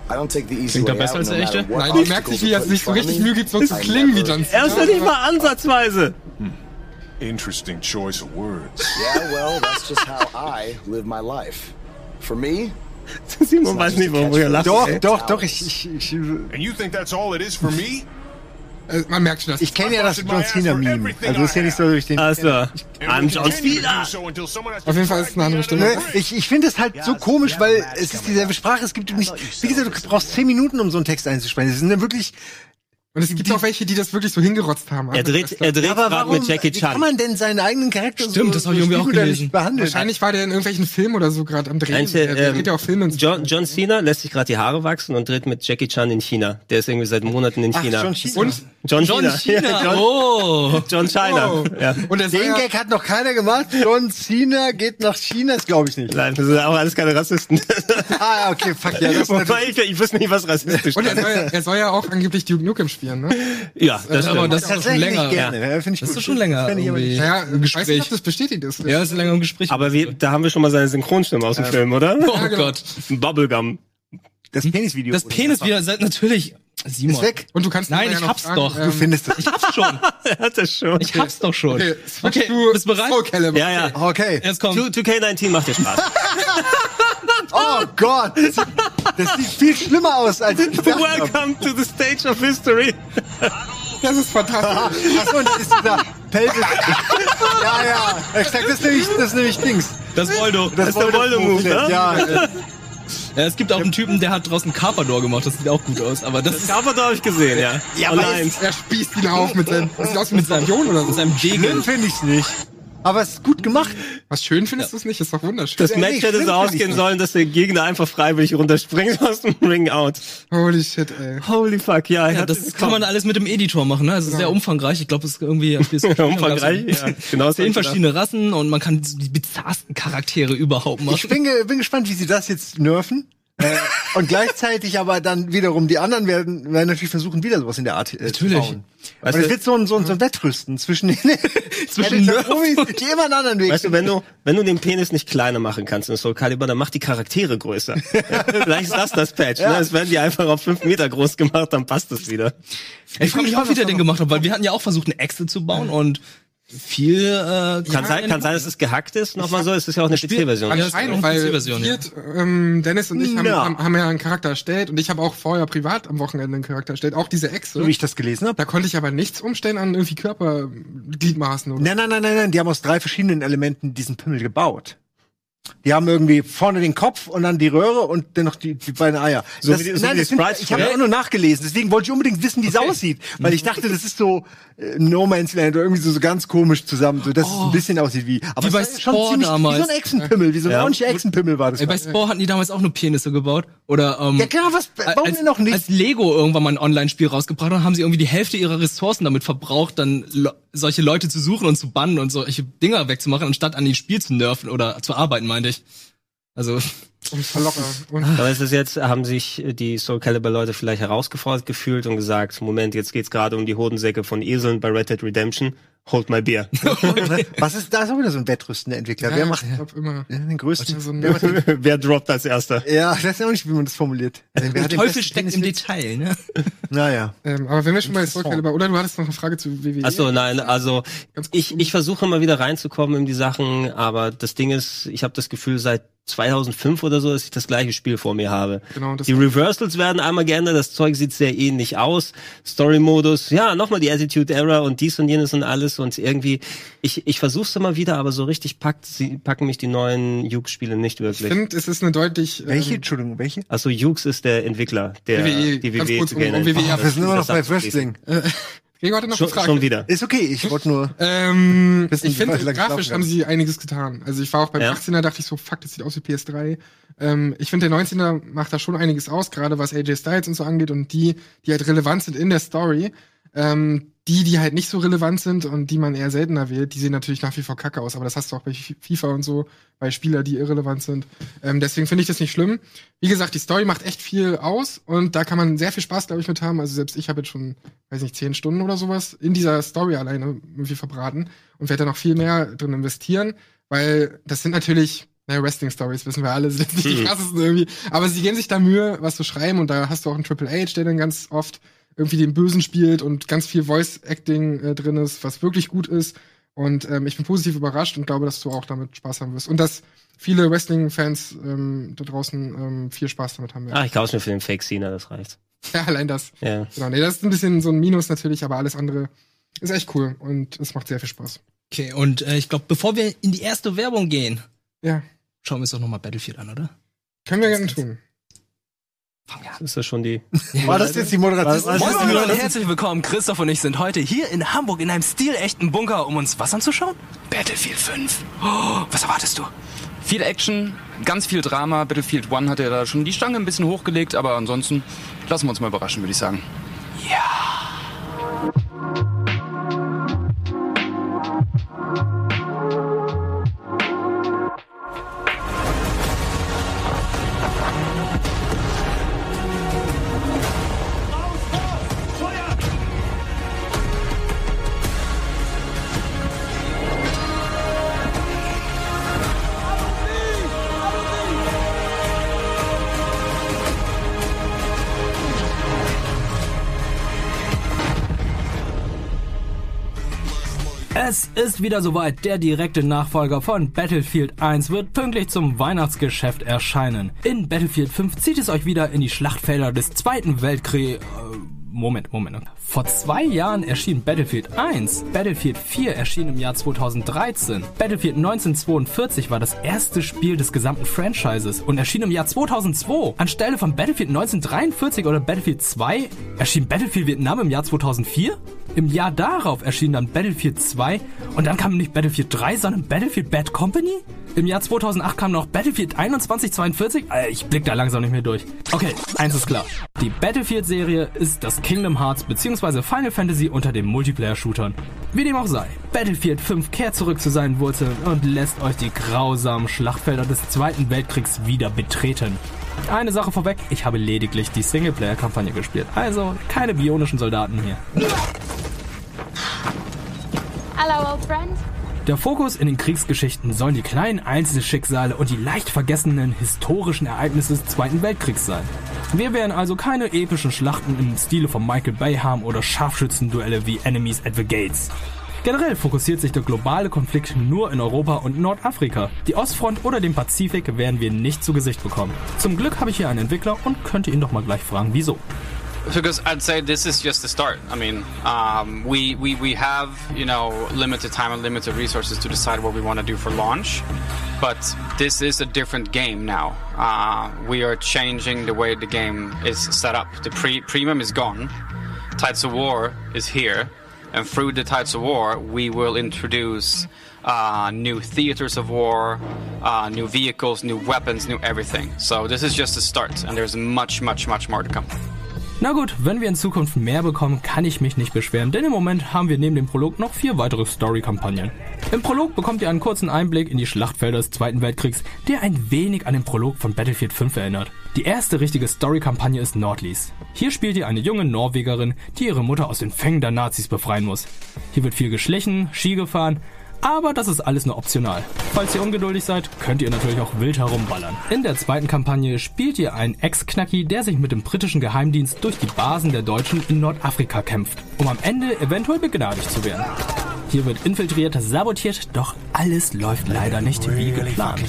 I don't take the easy Klingt er way besser out, als no der matter echte? what nein, du merkst obstacles nicht, wie er sich so of richtig me. Mühe gibt, so zu klingen wie John Cena. Er ist ja nicht mal ansatzweise. Interesting choice of words. [LAUGHS] Yeah, well, that's just how I live my life. For me, Simon weiß nicht, warum er lacht. Doch, ey. doch, doch, ich, ich, ich, And you think that's all it is for me? Äh, man merkt schon, dass ich kenne ja das John Cena-Meme. Also ist ja nicht so durch den. Also, will John Cena. Auf jeden Fall ist es eine andere Stimme. Ne, ich ich finde es halt so komisch, weil es ist dieselbe Sprache. Es gibt nicht. Wie gesagt, du brauchst zehn Minuten, um so einen Text einzusprechen. Es sind dann wirklich Und es gibt auch welche, die das wirklich so hingerotzt haben. Er dreht, er dreht aber gerade warum, mit Jackie wie kann Chan. man denn seinen eigenen Charakter Stimmt, so, das hab ich irgendwie auch gelesen. behandeln? Wahrscheinlich war der in irgendwelchen Filmen oder so gerade am Drehen. Meinte, der, der ähm, dreht ja auch Filme. und so. John, John Cena lässt sich gerade die Haare wachsen und dreht mit Jackie Chan in China. Der ist irgendwie seit Monaten in Ach, China. John Cena. Und John, John Cena. Cena. [LAUGHS] Ja, John, Oh. [LAUGHS] John China. Oh. Ja. Und Den ja, Gag hat noch keiner gemacht. John Cena geht nach China, das glaube ich nicht. Nein, das sind auch alles keine Rassisten. Ah, okay, fuck ja. Das [LAUGHS] ist Wobei ich, ich wüsste nicht, was rassistisch und er ist. soll, ja- er soll ja auch angeblich Duke Nukem spielen, ne? [LAUGHS] Ja, das aber stimmt. das ist schon länger. gerne. Ja. Ich Das ist gut. schon länger ich aber irgendwie. Naja, Im weiß nicht, Gespräch. ob das bestätigt ist. Ja, ist länger im Gespräch. Aber wir, da haben wir schon mal seine Synchronstimme aus dem Film, oder? oh genau. Gott. Bubblegum. Das Penisvideo. Das Penis wieder seid natürlich. Simon. ist weg. Und du kannst Nein, ich ja hab's fragen, doch. Du ähm, findest es. Ich hab's schon. [LAUGHS] Er hat das schon. Ich hab's doch schon. Okay, Okay, to bist du bereit? Calibur. Ja, ja. Okay. Jetzt kommt. 2K19 macht dir Spaß. [LAUGHS] Oh Gott. Das sieht, das sieht viel schlimmer aus, als ich. Welcome to the stage of history. Das ist fantastisch. Achso, und das ist dieser Pelvis. [LAUGHS] ja, ja. Ich sag, das ist nämlich, das ist nämlich Dings. Das Voldo. Das ist der Voldo-Move, ne? Ja, äh, Ja, es gibt auch einen Typen, der hat draußen Carpador gemacht. Das sieht auch gut aus. Aber das ist Das aber da habe ich gesehen, ja. Ja, aber er spießt ihn auf mit seinem, das sieht aus wie mit mit seinem, Skorpion oder mit so. seinem schlimm Degen. finde ich's nicht. Aber es ist gut gemacht. Was schön findest du es nicht? Ist doch wunderschön. Das Ja, Match hätte so ja ausgehen sollen, dass der Gegner einfach freiwillig runterspringt [LAUGHS] aus dem Ring out. Holy shit, ey. Holy fuck, ja. Ja, das kann man alles mit dem Editor machen. Ne? Also es ist sehr umfangreich. Ich glaube, es ist irgendwie [LAUGHS] Umfangreich, ja. Genau Zehn verschiedene Rassen und man kann die bizarrsten Charaktere überhaupt machen. Ich bin, bin gespannt, wie sie das jetzt nerven. Äh, und gleichzeitig aber dann wiederum die anderen werden, werden natürlich versuchen, wieder sowas in der Art äh, Natürlich. zu bauen. Weißt und es wird so ein, so ein, so ein Wettrüsten zwischen den [LAUGHS] Zwischen den die immer einen anderen Weg Weißt du, wenn du, wenn du den Penis nicht kleiner machen kannst in Soul Calibur, dann mach die Charaktere größer. Ja, [LAUGHS] Vielleicht ist das das Patch, ne? Es werden die einfach auf fünf Meter groß gemacht, dann passt es wieder. Ich frage mich auch, wie der den gemacht hat, weil wir hatten ja auch versucht, eine Echse zu bauen und viel äh, Kann sein, kann sein, dass es gehackt ist, nochmal so, es ist ja auch eine PC-Version. Ja, Anscheinend, eine weil PC-Version, ja. Ähm, Dennis und ich haben, Ja. haben, haben ja einen Charakter erstellt und ich habe auch vorher privat am Wochenende einen Charakter erstellt, auch diese Echse. so wie ich das gelesen habe. Da konnte ich aber nichts umstellen an irgendwie Körpergliedmaßen oder Nein, nein, nein, nein, nein, die haben aus drei verschiedenen Elementen diesen Pimmel gebaut. Die haben irgendwie vorne den Kopf und dann die Röhre und dann noch die, die beiden Eier. So das, wie die- so nein, wie die das sind, ich habe auch nur nachgelesen, deswegen wollte ich unbedingt wissen, wie es aussieht, weil ich dachte, das ist so äh, No Man's Land oder irgendwie so, so ganz komisch zusammen, so dass es ein bisschen aussieht wie. Aber Wie bei schon Spore ziemlich, damals. Wie so ein Echsenpimmel, wie so ein Ja. ordentlicher Echsenpimmel war das. Ey, bei Spore hatten die damals auch nur Penisse gebaut. Oder ähm, ja klar, was warum als, denn noch nicht? als Lego irgendwann mal ein Online-Spiel rausgebracht hat, haben sie irgendwie die Hälfte ihrer Ressourcen damit verbraucht, dann solche Leute zu suchen und zu bannen und solche Dinger wegzumachen, anstatt an dem Spiel zu nerven oder zu arbeiten, meinte ich. Also, ums Verlocken. Und [LAUGHS] Aber ist es jetzt, haben sich die Soul Calibur Leute vielleicht herausgefordert gefühlt und gesagt, Moment, jetzt geht's gerade um die Hodensäcke von Eseln bei Red Dead Redemption. Hold my beer. [LAUGHS] was ist da ist auch wieder so ein wettrüstender Entwickler. Wer macht immer. den größten? So ein Wer macht den, Wer droppt als erster? ja, ich weiß ja auch nicht, wie man das formuliert. Wer hat der Teufel steckt im? Detail, ne? Naja. Ähm, aber wenn wir schon bei Soul Calibur, oder du hattest noch eine Frage zu WWE? Achso, nein, also ich, ich versuche immer wieder reinzukommen in die Sachen, aber das Ding ist, ich habe das Gefühl, seit 2005 oder so, dass ich das gleiche Spiel vor mir habe. Genau, das die Reversals werden einmal geändert, das Zeug sieht sehr ähnlich aus. Story-Modus, ja, nochmal die Attitude Era und dies und jenes und alles und irgendwie, ich, ich versuch's immer wieder, aber so richtig packt, sie packen mich die neuen Juke-Spiele nicht Ich wirklich. finde, es ist eine deutlich. ähm, Welche? Entschuldigung, welche? Also Jukes ist der Entwickler, der WWE, die WWE zu um- gehen um WWE Ach, wir sind immer noch bei Wrestling. Gregor hatte noch Schon, eine Frage. schon wieder. Ist okay, ich wollte nur. Ähm, ich finde, grafisch haben sie einiges getan. Also ich war auch beim Ja. 18er, dachte ich so, fuck, das sieht aus wie PS3. Ähm, ich finde, der 19er macht da schon einiges aus, gerade was AJ Styles und so angeht und die, die halt relevant sind in der Story. Ähm, die, die halt nicht so relevant sind und die man eher seltener wählt, die sehen natürlich nach wie vor kacke aus, aber das hast du auch bei FIFA und so, bei Spieler, die irrelevant sind. Ähm, deswegen finde ich das nicht schlimm. Wie gesagt, die Story macht echt viel aus und da kann man sehr viel Spaß, glaube ich, mit haben. Also selbst ich habe jetzt schon, weiß nicht, zehn Stunden oder sowas in dieser Story alleine irgendwie verbraten und werde da noch viel mehr drin investieren, weil das sind natürlich naja, Wrestling-Stories, wissen wir alle, [LAUGHS] sind nicht die krassesten irgendwie. Aber sie geben sich da Mühe, was zu schreiben und da hast du auch einen Triple H, der dann ganz oft irgendwie den Bösen spielt und ganz viel Voice-Acting äh, drin ist, was wirklich gut ist. Und ähm, ich bin positiv überrascht und glaube, dass du auch damit Spaß haben wirst. Und dass viele Wrestling-Fans ähm, da draußen ähm, viel Spaß damit haben werden. Ah, ich kauf's mir für den Fake Cena, das reicht. [LAUGHS] Ja, allein das. Ja. Genau, nee, das ist ein bisschen so ein Minus natürlich, aber alles andere ist echt cool und es macht sehr viel Spaß. Okay, und äh, ich glaube, bevor wir in die erste Werbung gehen, Ja, schauen wir uns doch nochmal Battlefield an, oder? können wir gerne tun. Ist das schon die? War das jetzt die Moderation? Moin Moin und herzlich willkommen. Christoph und ich sind heute hier in Hamburg in einem stilechten Bunker, um uns was anzuschauen? Battlefield 5. Oh, was erwartest du? Viel Action, ganz viel Drama. Battlefield 1 hat ja da schon die Stange ein bisschen hochgelegt, aber ansonsten lassen wir uns mal überraschen, würde ich sagen. Es ist wieder soweit. Der direkte Nachfolger von Battlefield 1 wird pünktlich zum Weihnachtsgeschäft erscheinen. In Battlefield 5 zieht es euch wieder in die Schlachtfelder des Zweiten Weltkriegs. Moment, Moment. Vor zwei Jahren erschien Battlefield 1. Battlefield 4 erschien im Jahr 2013. Battlefield 1942 war das erste Spiel des gesamten Franchises und erschien im Jahr 2002. Anstelle von Battlefield 1943 oder Battlefield 2 erschien Battlefield Vietnam im Jahr 2004. Im Jahr darauf erschien dann Battlefield 2 und dann kam nicht Battlefield 3, sondern Battlefield Bad Company? Im Jahr 2008 kam noch Battlefield 2142? Äh, Ich blick da langsam nicht mehr durch. Okay, eins ist klar. Die Battlefield-Serie ist das Kingdom Hearts bzw. Final Fantasy unter den Multiplayer-Shootern. Wie dem auch sei, Battlefield 5 kehrt zurück zu seinen Wurzeln und lässt euch die grausamen Schlachtfelder des Zweiten Weltkriegs wieder betreten. Eine Sache vorweg, ich habe lediglich die Singleplayer-Kampagne gespielt, also keine bionischen Soldaten hier. Hello, old friend. Der Fokus in den Kriegsgeschichten sollen die kleinen Einzelschicksale und die leicht vergessenen historischen Ereignisse des Zweiten Weltkriegs sein. Wir werden also keine epischen Schlachten im Stile von Michael Bay haben oder Scharfschützenduelle wie Enemies at the Gates. Generell fokussiert sich der globale Konflikt nur in Europa und Nordafrika. Die Ostfront oder den Pazifik werden wir nicht zu Gesicht bekommen. Zum Glück habe ich hier einen Entwickler und könnte ihn doch mal gleich fragen, wieso. because I'd say this is just the start. I mean, um, we, we, we have, you know, limited time and limited resources to decide what we want to do for launch. But this is a different game now. Uh, we are changing the way the game is set up. The pre- premium is gone. Tides of War is here. And through the Tides of War, we will introduce uh, new theaters of war, uh, new vehicles, new weapons, new everything. So this is just a start, and there's much, much, much more to come. Na gut, wenn wir in Zukunft mehr bekommen, kann ich mich nicht beschweren, denn im Moment haben wir neben dem Prolog noch vier weitere Story-Kampagnen. Im Prolog bekommt ihr einen kurzen Einblick in die Schlachtfelder des Zweiten Weltkriegs, der ein wenig an den Prolog von Battlefield 5 erinnert. Die erste richtige Story-Kampagne ist Nordlies. Hier spielt ihr eine junge Norwegerin, die ihre Mutter aus den Fängen der Nazis befreien muss. Hier wird viel geschlichen, Ski gefahren, aber das ist alles nur optional. Falls ihr ungeduldig seid, könnt ihr natürlich auch wild herumballern. In der zweiten Kampagne spielt ihr einen Ex-Knacki, der sich mit dem britischen Geheimdienst durch die Basen der Deutschen in Nordafrika kämpft, um am Ende eventuell begnadigt zu werden. Hier wird infiltriert, sabotiert, doch alles läuft leider nicht wie geplant.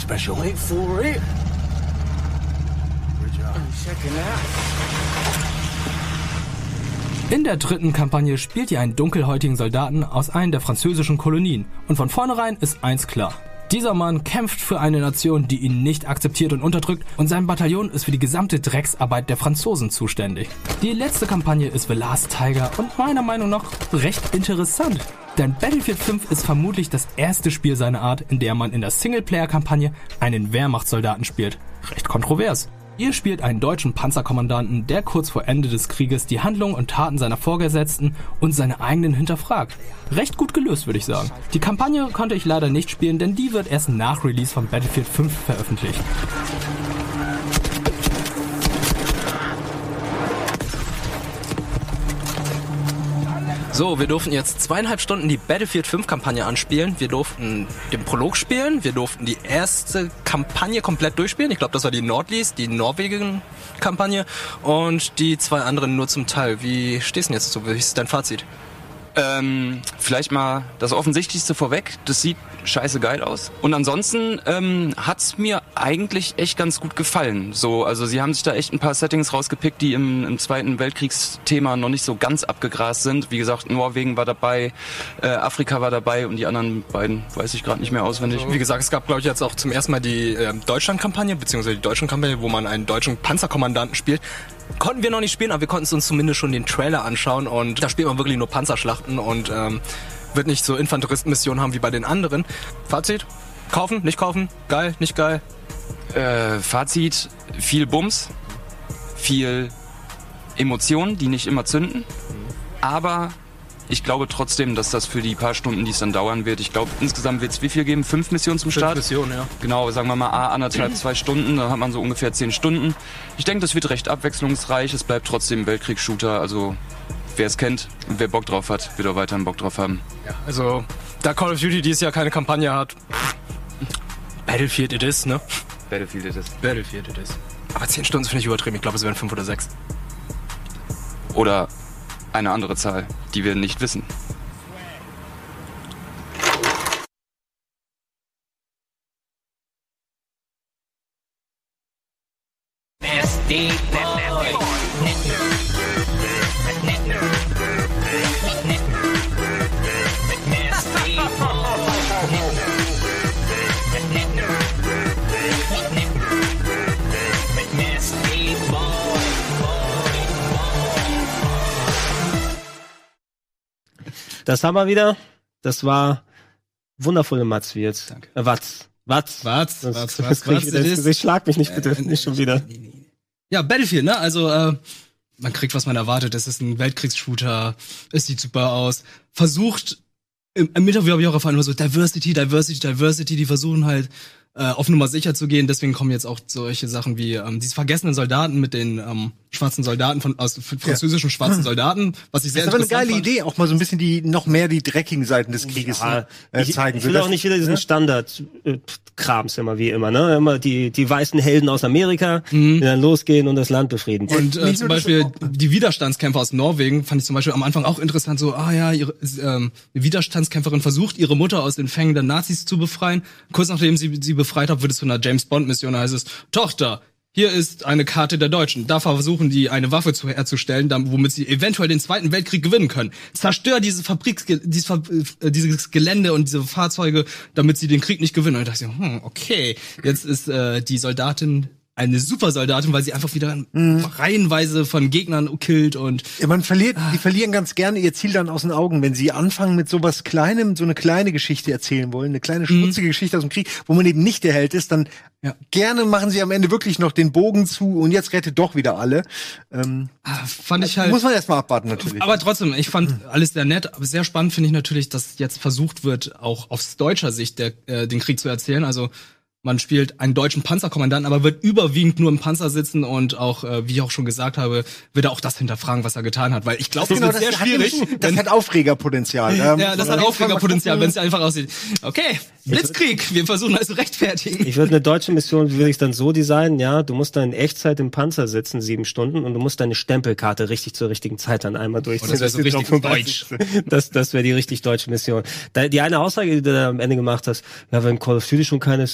In der dritten Kampagne spielt ihr einen dunkelhäutigen Soldaten aus einer der französischen Kolonien. Und von vornherein ist eins klar. Dieser Mann kämpft für eine Nation, die ihn nicht akzeptiert und unterdrückt und sein Bataillon ist für die gesamte Drecksarbeit der Franzosen zuständig. Die letzte Kampagne ist The Last Tiger und meiner Meinung nach recht interessant. Denn Battlefield 5 ist vermutlich das erste Spiel seiner Art, in der man in der Singleplayer-Kampagne einen Wehrmachtssoldaten spielt. Recht kontrovers. Ihr spielt einen deutschen Panzerkommandanten, der kurz vor Ende des Krieges die Handlungen und Taten seiner Vorgesetzten und seine eigenen hinterfragt. Recht gut gelöst, würde ich sagen. Die Kampagne konnte ich leider nicht spielen, denn die wird erst nach Release von Battlefield 5 veröffentlicht. So, wir durften jetzt zweieinhalb Stunden die Battlefield 5 Kampagne anspielen. Wir durften den Prolog spielen. Wir durften die erste Kampagne komplett durchspielen. Ich glaube, das war die Nordlies, die Norwegen-Kampagne. Und die zwei anderen nur zum Teil. Wie stehst du jetzt dazu? Wie ist dein Fazit? Ähm, vielleicht mal das Offensichtlichste vorweg. Das sieht scheiße geil aus. Und ansonsten ähm, hat's mir eigentlich echt ganz gut gefallen. So, also sie haben sich da echt ein paar Settings rausgepickt, die im, im Zweiten Weltkriegsthema noch nicht so ganz abgegrast sind. Wie gesagt, Norwegen war dabei, äh, Afrika war dabei und die anderen beiden weiß ich gerade nicht mehr auswendig. Wie gesagt, es gab, glaube ich, jetzt auch zum ersten Mal die äh, Deutschland-Kampagne, beziehungsweise die Deutschland-Kampagne, wo man einen deutschen Panzerkommandanten spielt. Konnten wir noch nicht spielen, aber wir konnten uns zumindest schon den Trailer anschauen und da spielt man wirklich nur Panzerschlachten und ähm, wird nicht so Infanteristenmissionen haben wie bei den anderen. Fazit? Kaufen, nicht kaufen? Geil, nicht geil? Äh, Fazit, viel Bums, viel Emotionen, die nicht immer zünden. Aber ich glaube trotzdem, dass das für die paar Stunden, die es dann dauern wird, ich glaube insgesamt wird es wie viel geben? Fünf Missionen zum Start? Missionen, ja. Genau, sagen wir mal A, anderthalb, [CLEARS THROAT] zwei Stunden, dann hat man so ungefähr zehn Stunden. Ich denke, das wird recht abwechslungsreich, es bleibt trotzdem Weltkriegsshooter, also wer es kennt und wer Bock drauf hat, wird auch weiterhin Bock drauf haben. Ja, also, da Call of Duty dieses Jahr keine Kampagne hat, Battlefield it is, ne? Battlefield it is. Battlefield it is. Aber 10 Stunden finde ich übertrieben. Ich glaube, es wären 5 oder 6. Oder eine andere Zahl, die wir nicht wissen. Das haben wir wieder. Das war wundervolle Matz wie jetzt. Danke. Äh, Watz. Watz. Watz, Das, Watz, [LAUGHS] das Watz, ich Watz, is. Gesicht. Schlag mich nicht bitte, Äh, nicht schon wieder. Ja, Battlefield, ne? Also, äh, man kriegt, was man erwartet. Es ist ein Weltkriegsshooter. Es sieht super aus. Versucht, im, im Interview habe ich auch erfahren, immer so Diversity, Diversity, Diversity. Die versuchen halt, äh, auf Nummer sicher zu gehen. Deswegen kommen jetzt auch solche Sachen wie ähm, diese vergessenen Soldaten mit den ähm, schwarzen Soldaten von aus französischen schwarzen [LAUGHS] Soldaten, was ich sehr Das ist aber eine interessant geile fand. Idee, auch mal so ein bisschen die noch mehr die dreckigen Seiten des Krieges Ja, äh, ich, zeigen. ich will auch nicht wieder diesen Standard-Krams immer wie immer, ne? Immer die, die weißen Helden aus Amerika, die dann losgehen und das Land befrieden. Und äh, zum das, Beispiel die Widerstandskämpfer aus Norwegen fand ich zum Beispiel am Anfang auch interessant. So, ah ja, ihre, ähm, Widerstandskämpferin versucht, ihre Mutter aus den Fängen der Nazis zu befreien. Kurz nachdem sie sie befreit hat, wird es zu einer James Bond Mission. Heißt es: Tochter, hier ist eine Karte der Deutschen. Da versuchen die eine Waffe zu, herzustellen, womit sie eventuell den Zweiten Weltkrieg gewinnen können. Zerstör diese Fabrik, äh, dieses Gelände und diese Fahrzeuge, damit sie den Krieg nicht gewinnen. Und ich dachte, hm, okay, jetzt ist äh, die Soldatin eine Supersoldatin, weil sie einfach wieder reihenweise von Gegnern killt und Ja, man verliert, Ah. die verlieren ganz gerne ihr Ziel dann aus den Augen, wenn sie anfangen mit sowas Kleinem, so eine kleine Geschichte erzählen wollen, eine kleine schmutzige Geschichte aus dem Krieg, wo man eben nicht der Held ist, dann Mhm. Ja. gerne machen sie am Ende wirklich noch den Bogen zu und jetzt rettet doch wieder alle. Ähm, ah, fand ich halt. muss man erst mal abwarten natürlich. Aber trotzdem, ich fand alles sehr nett. Aber sehr spannend finde ich natürlich, dass jetzt versucht wird, auch aus deutscher Sicht der, äh, den Krieg zu erzählen. Also man spielt einen deutschen Panzerkommandanten, aber wird überwiegend nur im Panzer sitzen und auch, äh, wie ich auch schon gesagt habe, wird er auch das hinterfragen, was er getan hat. Weil ich glaube, genau, das wird sehr hat schwierig. nämlich- das wenn- hat Aufregerpotenzial. [LAUGHS] Ähm, ja, das hat Aufregerpotenzial, wenn es einfach aussieht. Okay, Blitzkrieg, wir versuchen das zu rechtfertigen. Ich würde eine deutsche Mission würde ich dann so designen, ja, du musst dann in Echtzeit im Panzer sitzen, sieben Stunden, und du musst deine Stempelkarte richtig zur richtigen Zeit dann einmal durchziehen. Oh, das wär so ist richtig 35. Das, das wäre die richtig deutsche Mission. Da, die eine Aussage, die du da am Ende gemacht hast, ja, wenn Call of Duty schon keine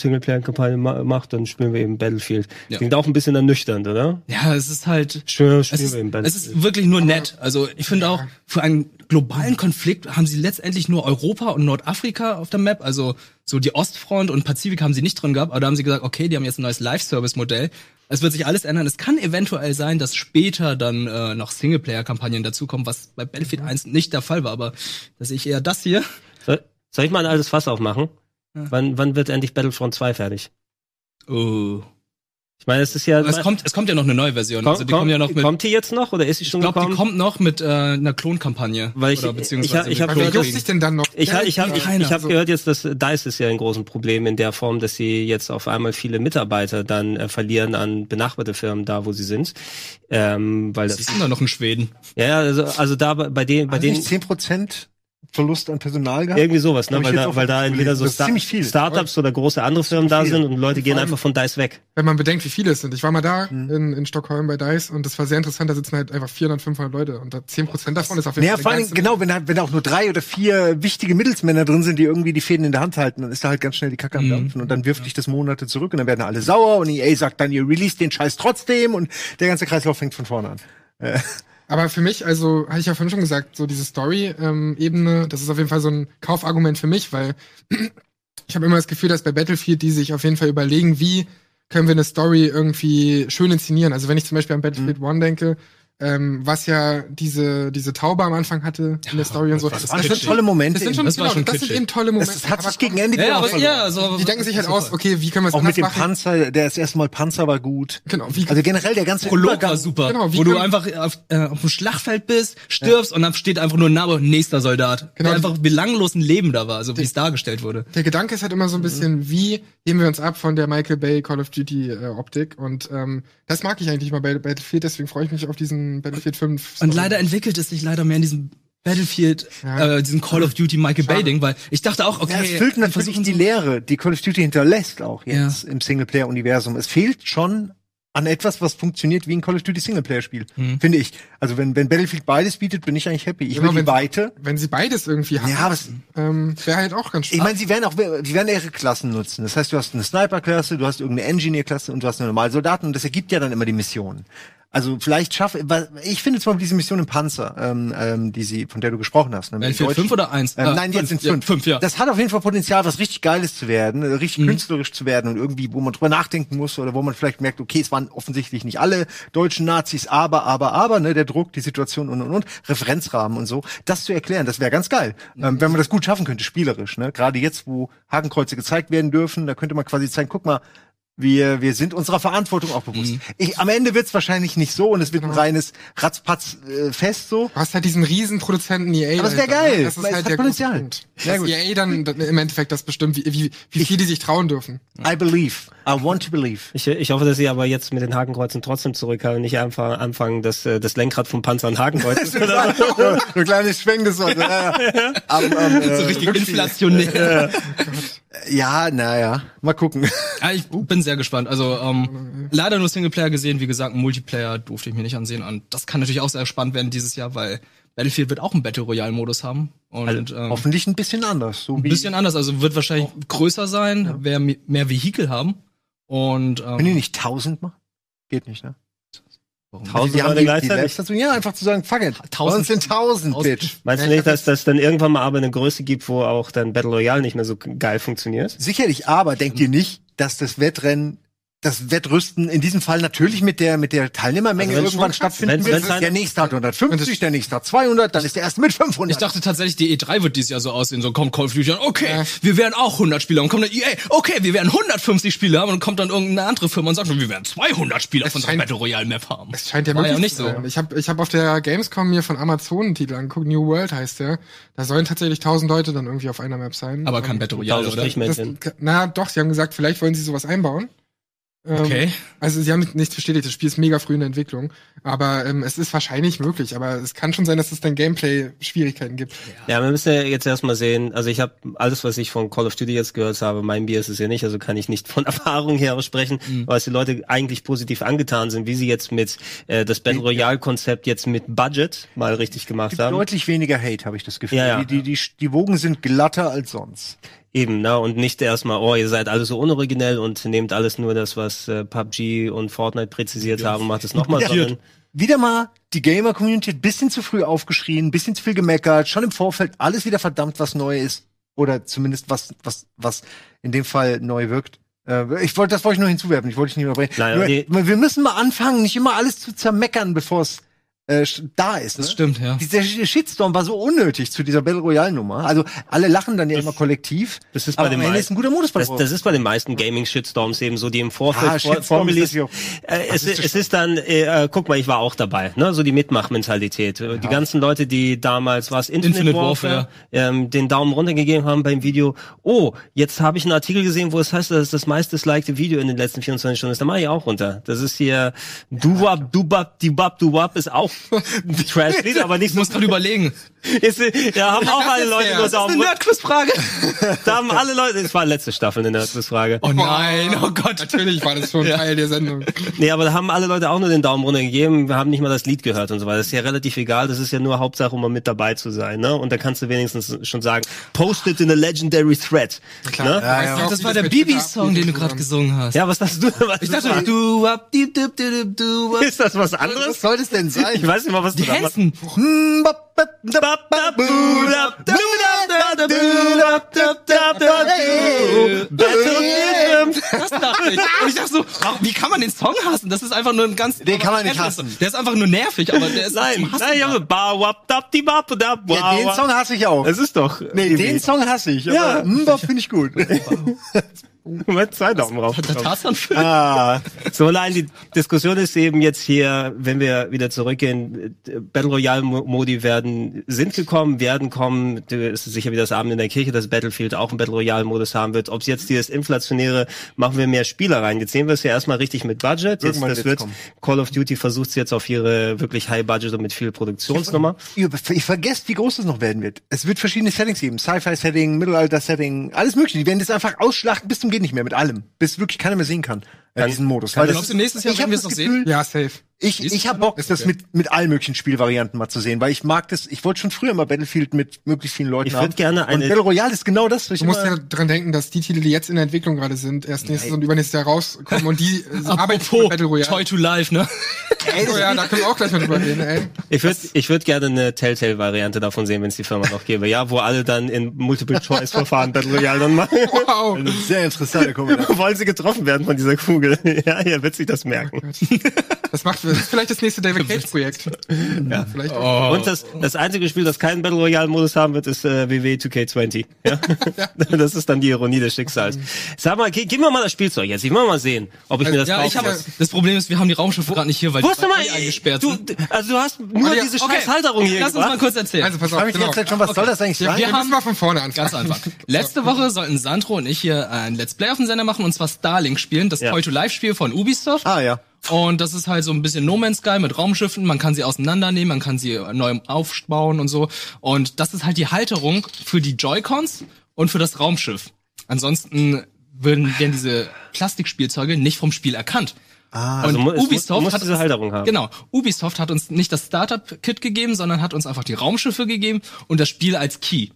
Singleplayer-Kampagne ma macht, dann spielen wir eben Battlefield. Ja. Klingt auch ein bisschen ernüchternd, oder? Ja, es ist halt. Spielen, Es spielen ist, wir eben es Battlefield. ist wirklich nur nett. Also ich finde auch, für einen globalen Konflikt haben sie letztendlich nur Europa und Nordafrika auf der Map. Also so die Ostfront und Pazifik haben sie nicht drin gehabt, aber da haben sie gesagt, okay, die haben jetzt ein neues Live-Service-Modell. Es wird sich alles ändern. Es kann eventuell sein, dass später dann äh, noch Singleplayer-Kampagnen dazukommen, was bei Battlefield 1 nicht der Fall war, aber da sehe ich eher das hier. Soll, soll ich mal ein altes Fass aufmachen? Wann, wann wird endlich Battlefront 2 fertig? Oh. Ich meine, es ist ja. Es kommt, es kommt ja noch eine neue Version. Kommt, also die kommen ja noch mit. kommt die jetzt noch oder ist sie ich schon glaube, die gekommen? kommt noch mit äh, einer Klonkampagne. Weil ich- Oder beziehungsweise ich hab- ich hab mit gehört, sich denn dann noch? Ich, ha- ich habe ich, ich hab gehört jetzt, dass DICE ist ja ein großes Problem in der Form, dass sie jetzt auf einmal viele Mitarbeiter dann äh, verlieren an benachbarte Firmen da, wo sie sind. Ähm, weil Sie das, sind doch noch in Schweden. ja, ja, also, also da bei bei denen, bei Bei denen, nicht 10 Prozent Verlust an Personal gehabt. Irgendwie sowas, ne? Weil da, weil da entweder so Star. Startups oder große andere Firmen da sind und Leute gehen Vor einfach von DICE weg. Wenn man bedenkt, wie viele es sind. Ich war mal da Mhm. in, in Stockholm bei DICE und das war sehr interessant. Da sitzen halt einfach 400, 500 Leute und da 10% davon ist auf jeden Ja, Fall vor eine allem, genau, wenn da, wenn da auch nur drei oder vier wichtige Mittelsmänner drin sind, die irgendwie die Fäden in der Hand halten, dann ist da halt ganz schnell die Kacke am Dampfen und dann wirft dich das Monate zurück und dann werden alle sauer und EA sagt dann, ihr release den Scheiß trotzdem und der ganze Kreislauf fängt von vorne an. Aber für mich, also hatte ich ja vorhin schon gesagt, so diese Story-Ebene, das ist auf jeden Fall so ein Kaufargument für mich, weil [CLEARS THROAT] ich habe immer das Gefühl, dass bei Battlefield die sich auf jeden Fall überlegen, wie können wir eine Story irgendwie schön inszenieren. Also wenn ich zum Beispiel an Battlefield One denke, ähm, was ja diese diese Taube am Anfang hatte in der Story und so. das sind tolle Momente. Das sind schon, Das genau, schon das sind eben tolle Momente. Es hat sich Aber gegen Ende Ja, aber, ja, also, die denken sich halt aus, okay, wie können wir es Auch anders mit dem machen? Panzer, der das erste Mal Panzer war gut. Genau, wie, Also generell der ganze Prolog war super, Genau, wie wo du einfach auf, äh, auf dem Schlachtfeld bist, stirbst und dann steht einfach nur ein Name nächster Soldat. Genau. Der einfach belanglos ein Leben da war, so wie es dargestellt wurde. der Gedanke ist halt immer so ein bisschen, wie heben wir uns ab von der Michael Bay Call of Duty äh, Optik und ähm, das mag ich eigentlich mal bei Battlefield, deswegen freue ich mich auf diesen Battlefield 5. Und leider entwickelt es sich leider mehr in diesem Battlefield, Ja. äh, diesen Call of Duty Michael Bay Ding, weil ich dachte auch, okay, Ja, es füllt die natürlich versuchen die Leere, die Call of Duty hinterlässt auch jetzt im Singleplayer-Universum. Es fehlt schon an etwas, was funktioniert wie ein Call of Duty Singleplayer-Spiel, finde ich. Also wenn, wenn Battlefield beides bietet, bin ich eigentlich happy. Ich Genau, will die wenn- Weite. wenn sie beides irgendwie haben, Ja, was, ähm, wäre halt auch ganz ich meine, sie werden auch, sie werden ihre Klassen nutzen. Das heißt, du hast eine Sniper-Klasse, du hast irgendeine Engineer-Klasse und du hast eine normale Soldaten und das ergibt ja dann immer die Mission. Also vielleicht schaffe, ich finde zum Beispiel diese Mission im Panzer, ähm, ähm, die sie, von der du gesprochen hast. Ne, mit Battlefield den Deutschen. 5 oder 1? Ähm, Ah, nein, jetzt sind Ja, fünf. fünf, ja. Das hat auf jeden Fall Potenzial, was richtig Geiles zu werden, äh, richtig Mhm. künstlerisch zu werden und irgendwie, wo man drüber nachdenken muss oder wo man vielleicht merkt, okay, es waren offensichtlich nicht alle deutschen Nazis, aber, aber, aber, ne, der Druck, die Situation und und und, Referenzrahmen und so, das zu erklären, das wäre ganz geil, ähm, wenn man das gut schaffen könnte, spielerisch, ne, gerade jetzt, wo Hakenkreuze gezeigt werden dürfen, da könnte man quasi zeigen, guck mal. Wir, wir sind unserer Verantwortung auch bewusst. Mhm. Ich, am Ende wird's wahrscheinlich nicht so und es wird ein reines Ratzpatz-Fest so. Du hast halt diesen riesen Produzenten EA. Aber es wär dahinter, ne? geil. Das ist Es halt hat der Potenzial. Punkt. Ja, Dass gut. EA dann im Endeffekt das bestimmt, wie, wie, wie viel die sich trauen dürfen. I believe. I want to believe. Ich, ich hoffe, dass sie aber jetzt mit den Hakenkreuzen trotzdem zurückhalten, nicht einfach anfangen, das, äh, das Lenkrad vom Panzer an Hakenkreuz. [LAUGHS] so ein kleines Schwenk das so. Ja, ja. [LAUGHS] Am, am, äh, so richtig inflationär. Ja, [LAUGHS] naja. Mal gucken. Ja, ich bin sehr gespannt. Also ähm, leider nur Singleplayer gesehen, wie gesagt, Multiplayer durfte ich mir nicht ansehen. Und das kann natürlich auch sehr spannend werden dieses Jahr, weil Battlefield wird auch einen Battle Royale Modus haben. Und ähm, Hoffentlich ein bisschen anders. So ein bisschen anders. Also wird wahrscheinlich größer sein, wer mi- mehr Vehikel haben. Und ähm, Wenn die nicht tausend machen? Geht nicht, ne? Warum? Tausend die haben Leute die, die gleichzeitig? Leistung, ja, einfach zu sagen, fuck it. Tausend- sind tausend, Tausend- Bitch. Meinst du nicht, dass das dann irgendwann mal aber eine Größe gibt, wo auch dann Battle Royale nicht mehr so geil funktioniert? Sicherlich, aber denkt ihr nicht, dass das Wettrennen das Wettrüsten in diesem Fall natürlich mit der mit der Teilnehmermenge Also irgendwann stattfinden wird. wenn- Der nächste hat 150, der nächste hat 200, dann ist der erste mit 500. Ich dachte tatsächlich, die E3 wird dieses Jahr so aussehen. So kommt Call of Duty okay, Ja. wir werden auch 100 Spieler. Und kommt dann EA, okay, wir werden 150 Spieler haben. Und kommt dann irgendeine andere Firma und sagt, wir werden 200 Spieler von so einem scheint- Battle Royale Map haben. Es scheint ja War möglich ja nicht so. sein. Ich habe ich hab auf der Gamescom mir von Amazon einen Titel angeguckt, New World heißt der. Da sollen tatsächlich tausend Leute dann irgendwie auf einer Map sein. Aber kein Battle Royale, oder? das, na doch, sie haben gesagt, vielleicht wollen sie sowas einbauen. Ähm, Okay. Also sie haben nichts bestätigt, das Spiel ist mega früh in der Entwicklung. Aber ähm, es ist wahrscheinlich möglich. Aber es kann schon sein, dass es dann Gameplay-Schwierigkeiten gibt. Ja, wir müssen ja jetzt erstmal sehen, also ich habe alles, was ich von Call of Duty jetzt gehört habe, mein Bier ist es ja nicht, also kann ich nicht [LAUGHS] von Erfahrung her sprechen, Mhm. weil die Leute eigentlich positiv angetan sind, wie sie jetzt mit äh, das Battle Royale Konzept jetzt mit Budget mal richtig gemacht gibt haben. deutlich weniger Hate, habe ich das Gefühl. Ja, ja. Die, die, die, die Wogen sind glatter als sonst. Eben, ne? Und nicht erstmal, oh, ihr seid alle so unoriginell und nehmt alles nur das, was äh, PUBG und Fortnite präzisiert haben, macht es nochmal Ja. drin. Wieder mal die Gamer-Community ein bisschen zu früh aufgeschrien, ein bisschen zu viel gemeckert, schon im Vorfeld alles wieder verdammt, was neu ist. Oder zumindest was, was, was in dem Fall neu wirkt. Äh, ich wollte, das wollte ich nur hinzuwerfen, ich wollte dich nicht überbringen. Nein, Nur, die- wir müssen mal anfangen, nicht immer alles zu zermeckern, bevor es äh, da ist. Das ne? stimmt, ja. Dieser Shitstorm war so unnötig zu dieser Battle Royale Nummer. Also alle lachen dann ja immer kollektiv. Das ist bei aber den am Ende ist ein guter Modus bei das, das ist bei den meisten Gaming-Shitstorms eben so, die im Vorfeld Ah, vor, vor Release. Äh, es, ist- es ist dann, äh, äh, guck mal, ich war auch dabei, ne? So die Mitmachmentalität. Äh, Die ganzen Leute, die damals was Infinite, Infinite Warfare, Warfare. ähm, den Daumen runtergegeben haben beim Video. Oh, jetzt habe ich einen Artikel gesehen, wo es heißt, das ist das meistdislikte Video in den letzten 24 Stunden. ist. Da mache ich auch runter. Das ist hier Duwab, Dubab, Dubab, Duwab ist auch Trash-Lied, aber nicht Ich muss gerade überlegen. Ist, da haben auch alle Leute nur Das ist eine. Nerdquiz-Frage. Da haben alle Leute, es war letzte Staffel in der Frage. Oh nein, oh Gott. Natürlich war das schon Teil der Sendung. Nee, aber da haben alle Leute auch nur den Daumen runter gegeben. Wir haben nicht mal das Lied gehört und so weiter. Das ist ja relativ egal. Das ist ja nur Hauptsache, um mal mit dabei zu sein. Ne? Und da kannst du wenigstens schon sagen, posted in a legendary thread. Klar. Ne? Du Ach, auch, das wie war der Bibi-Song, den du gerade gesungen hast. Ja, was hast du? Was Ich das dachte, war? du wap, diep, diep, diep, diep, du wap. ist das was Was anderes? soll das denn sein? [LAUGHS] Ich weiß nicht mal, was Die du da machst. Das dachte ich. Und ich dachte so, wie kann man den Song hassen? Das ist einfach nur ein ganz... Den kann man nicht hassen. Der ist einfach nur nervig, aber der ist Nein, zum nein, ich da. habe ba wap dap di bap dap Ja, den. Song hasse ich auch. Es ist doch. Nee, den Song hasse ich. Aber Ja. Mbop finde ich gut. [LAUGHS] Mit zwei Daumen rauf. Ah, so allein die Diskussion ist eben jetzt hier, wenn wir wieder zurückgehen, äh, Battle Royale Modi werden, sind gekommen, werden kommen, es ist sicher wie das Abend in der Kirche, dass Battlefield auch einen Battle Royale Modus haben wird. Ob es jetzt dieses inflationäre, machen wir mehr Spieler rein. Jetzt sehen wir es ja erstmal richtig mit Budget. Jetzt, Irgendwann das wird, kommen. Call of Duty versucht es jetzt auf ihre wirklich High Budget und mit viel Produktionsnummer. Ihr- Ich vergesst, wie groß das noch werden wird. Es wird verschiedene Settings geben. Sci-Fi-Setting, Mittelalter-Setting, alles mögliche. Die werden das einfach ausschlachten bis zum geht nicht mehr mit allem. Bis wirklich keiner mehr sehen kann. Äh, diesen Modus. Weil das- Glaubst du, nächstes Jahr ich werden wir es das noch Gefühl, sehen? Ja, safe. Ich, ich hab Bock, das mit, mit allen möglichen Spielvarianten mal zu sehen, weil ich mag das, ich wollte schon früher mal Battlefield mit möglichst vielen Leuten Ich haben. würd gerne eine- Und Battle Royale ist genau das, was ich Du musst ja dran denken, dass die Titel, die jetzt in der Entwicklung gerade sind, erst nächstes und übernächstes Jahr rauskommen und die äh, [LAUGHS] arbeiten mit Battle Royale. Toy to Life, ne? Oh ja, da können wir auch gleich mal drüber reden, ey. Ich würde ich würd gerne eine Telltale-Variante davon sehen, wenn es die Firma noch gäbe. Ja, wo alle dann in Multiple-Choice-Verfahren Battle Royale dann machen. Wow. sehr interessante Kombination. [LAUGHS] Wollen sie getroffen werden von dieser Kugel? [LAUGHS] Ja, er wird sich das merken. Das macht das vielleicht das nächste David Cage Projekt. Ja, vielleicht. auch. Und das, das einzige Spiel, das keinen Battle Royale-Modus haben wird, ist äh, WW 2K20. Ja? [LAUGHS] das ist dann die Ironie des Schicksals. Sag mal, ge gib mir mal das Spielzeug jetzt. Ich will mal sehen, ob ich mir das Ja, ich kaufen habe. muss. Das Problem ist, wir haben die Raumschiffe gerade nicht hier, weil die eh eingesperrt du, sind. also du hast nur Olli, diese Okay, scheiß Halterung hier lass uns mal kurz erzählen. Also pass Hab auf, ich genau. Zeit schon, was soll das eigentlich Ja, sein? wir haben- müssen mal von vorne anfangen. Ganz einfach. Letzte Woche sollten Sandro und ich hier ein Let's Play auf dem Sender machen und zwar Starlink spielen, das Ja. Toy-to-Life-Spiel von Ubisoft. Ah, ja. Und das ist halt so ein bisschen No Man's Sky mit Raumschiffen. Man kann sie auseinandernehmen, man kann sie neu aufbauen und so. Und das ist halt die Halterung für die Joy-Cons und für das Raumschiff. Ansonsten würden, werden diese Plastikspielzeuge nicht vom Spiel erkannt. Ah, Also mu- es muss- Ubisoft muss hat diese uns- Halterung haben. Genau. Ubisoft hat uns nicht das Startup-Kit gegeben, sondern hat uns einfach die Raumschiffe gegeben und das Spiel als Key.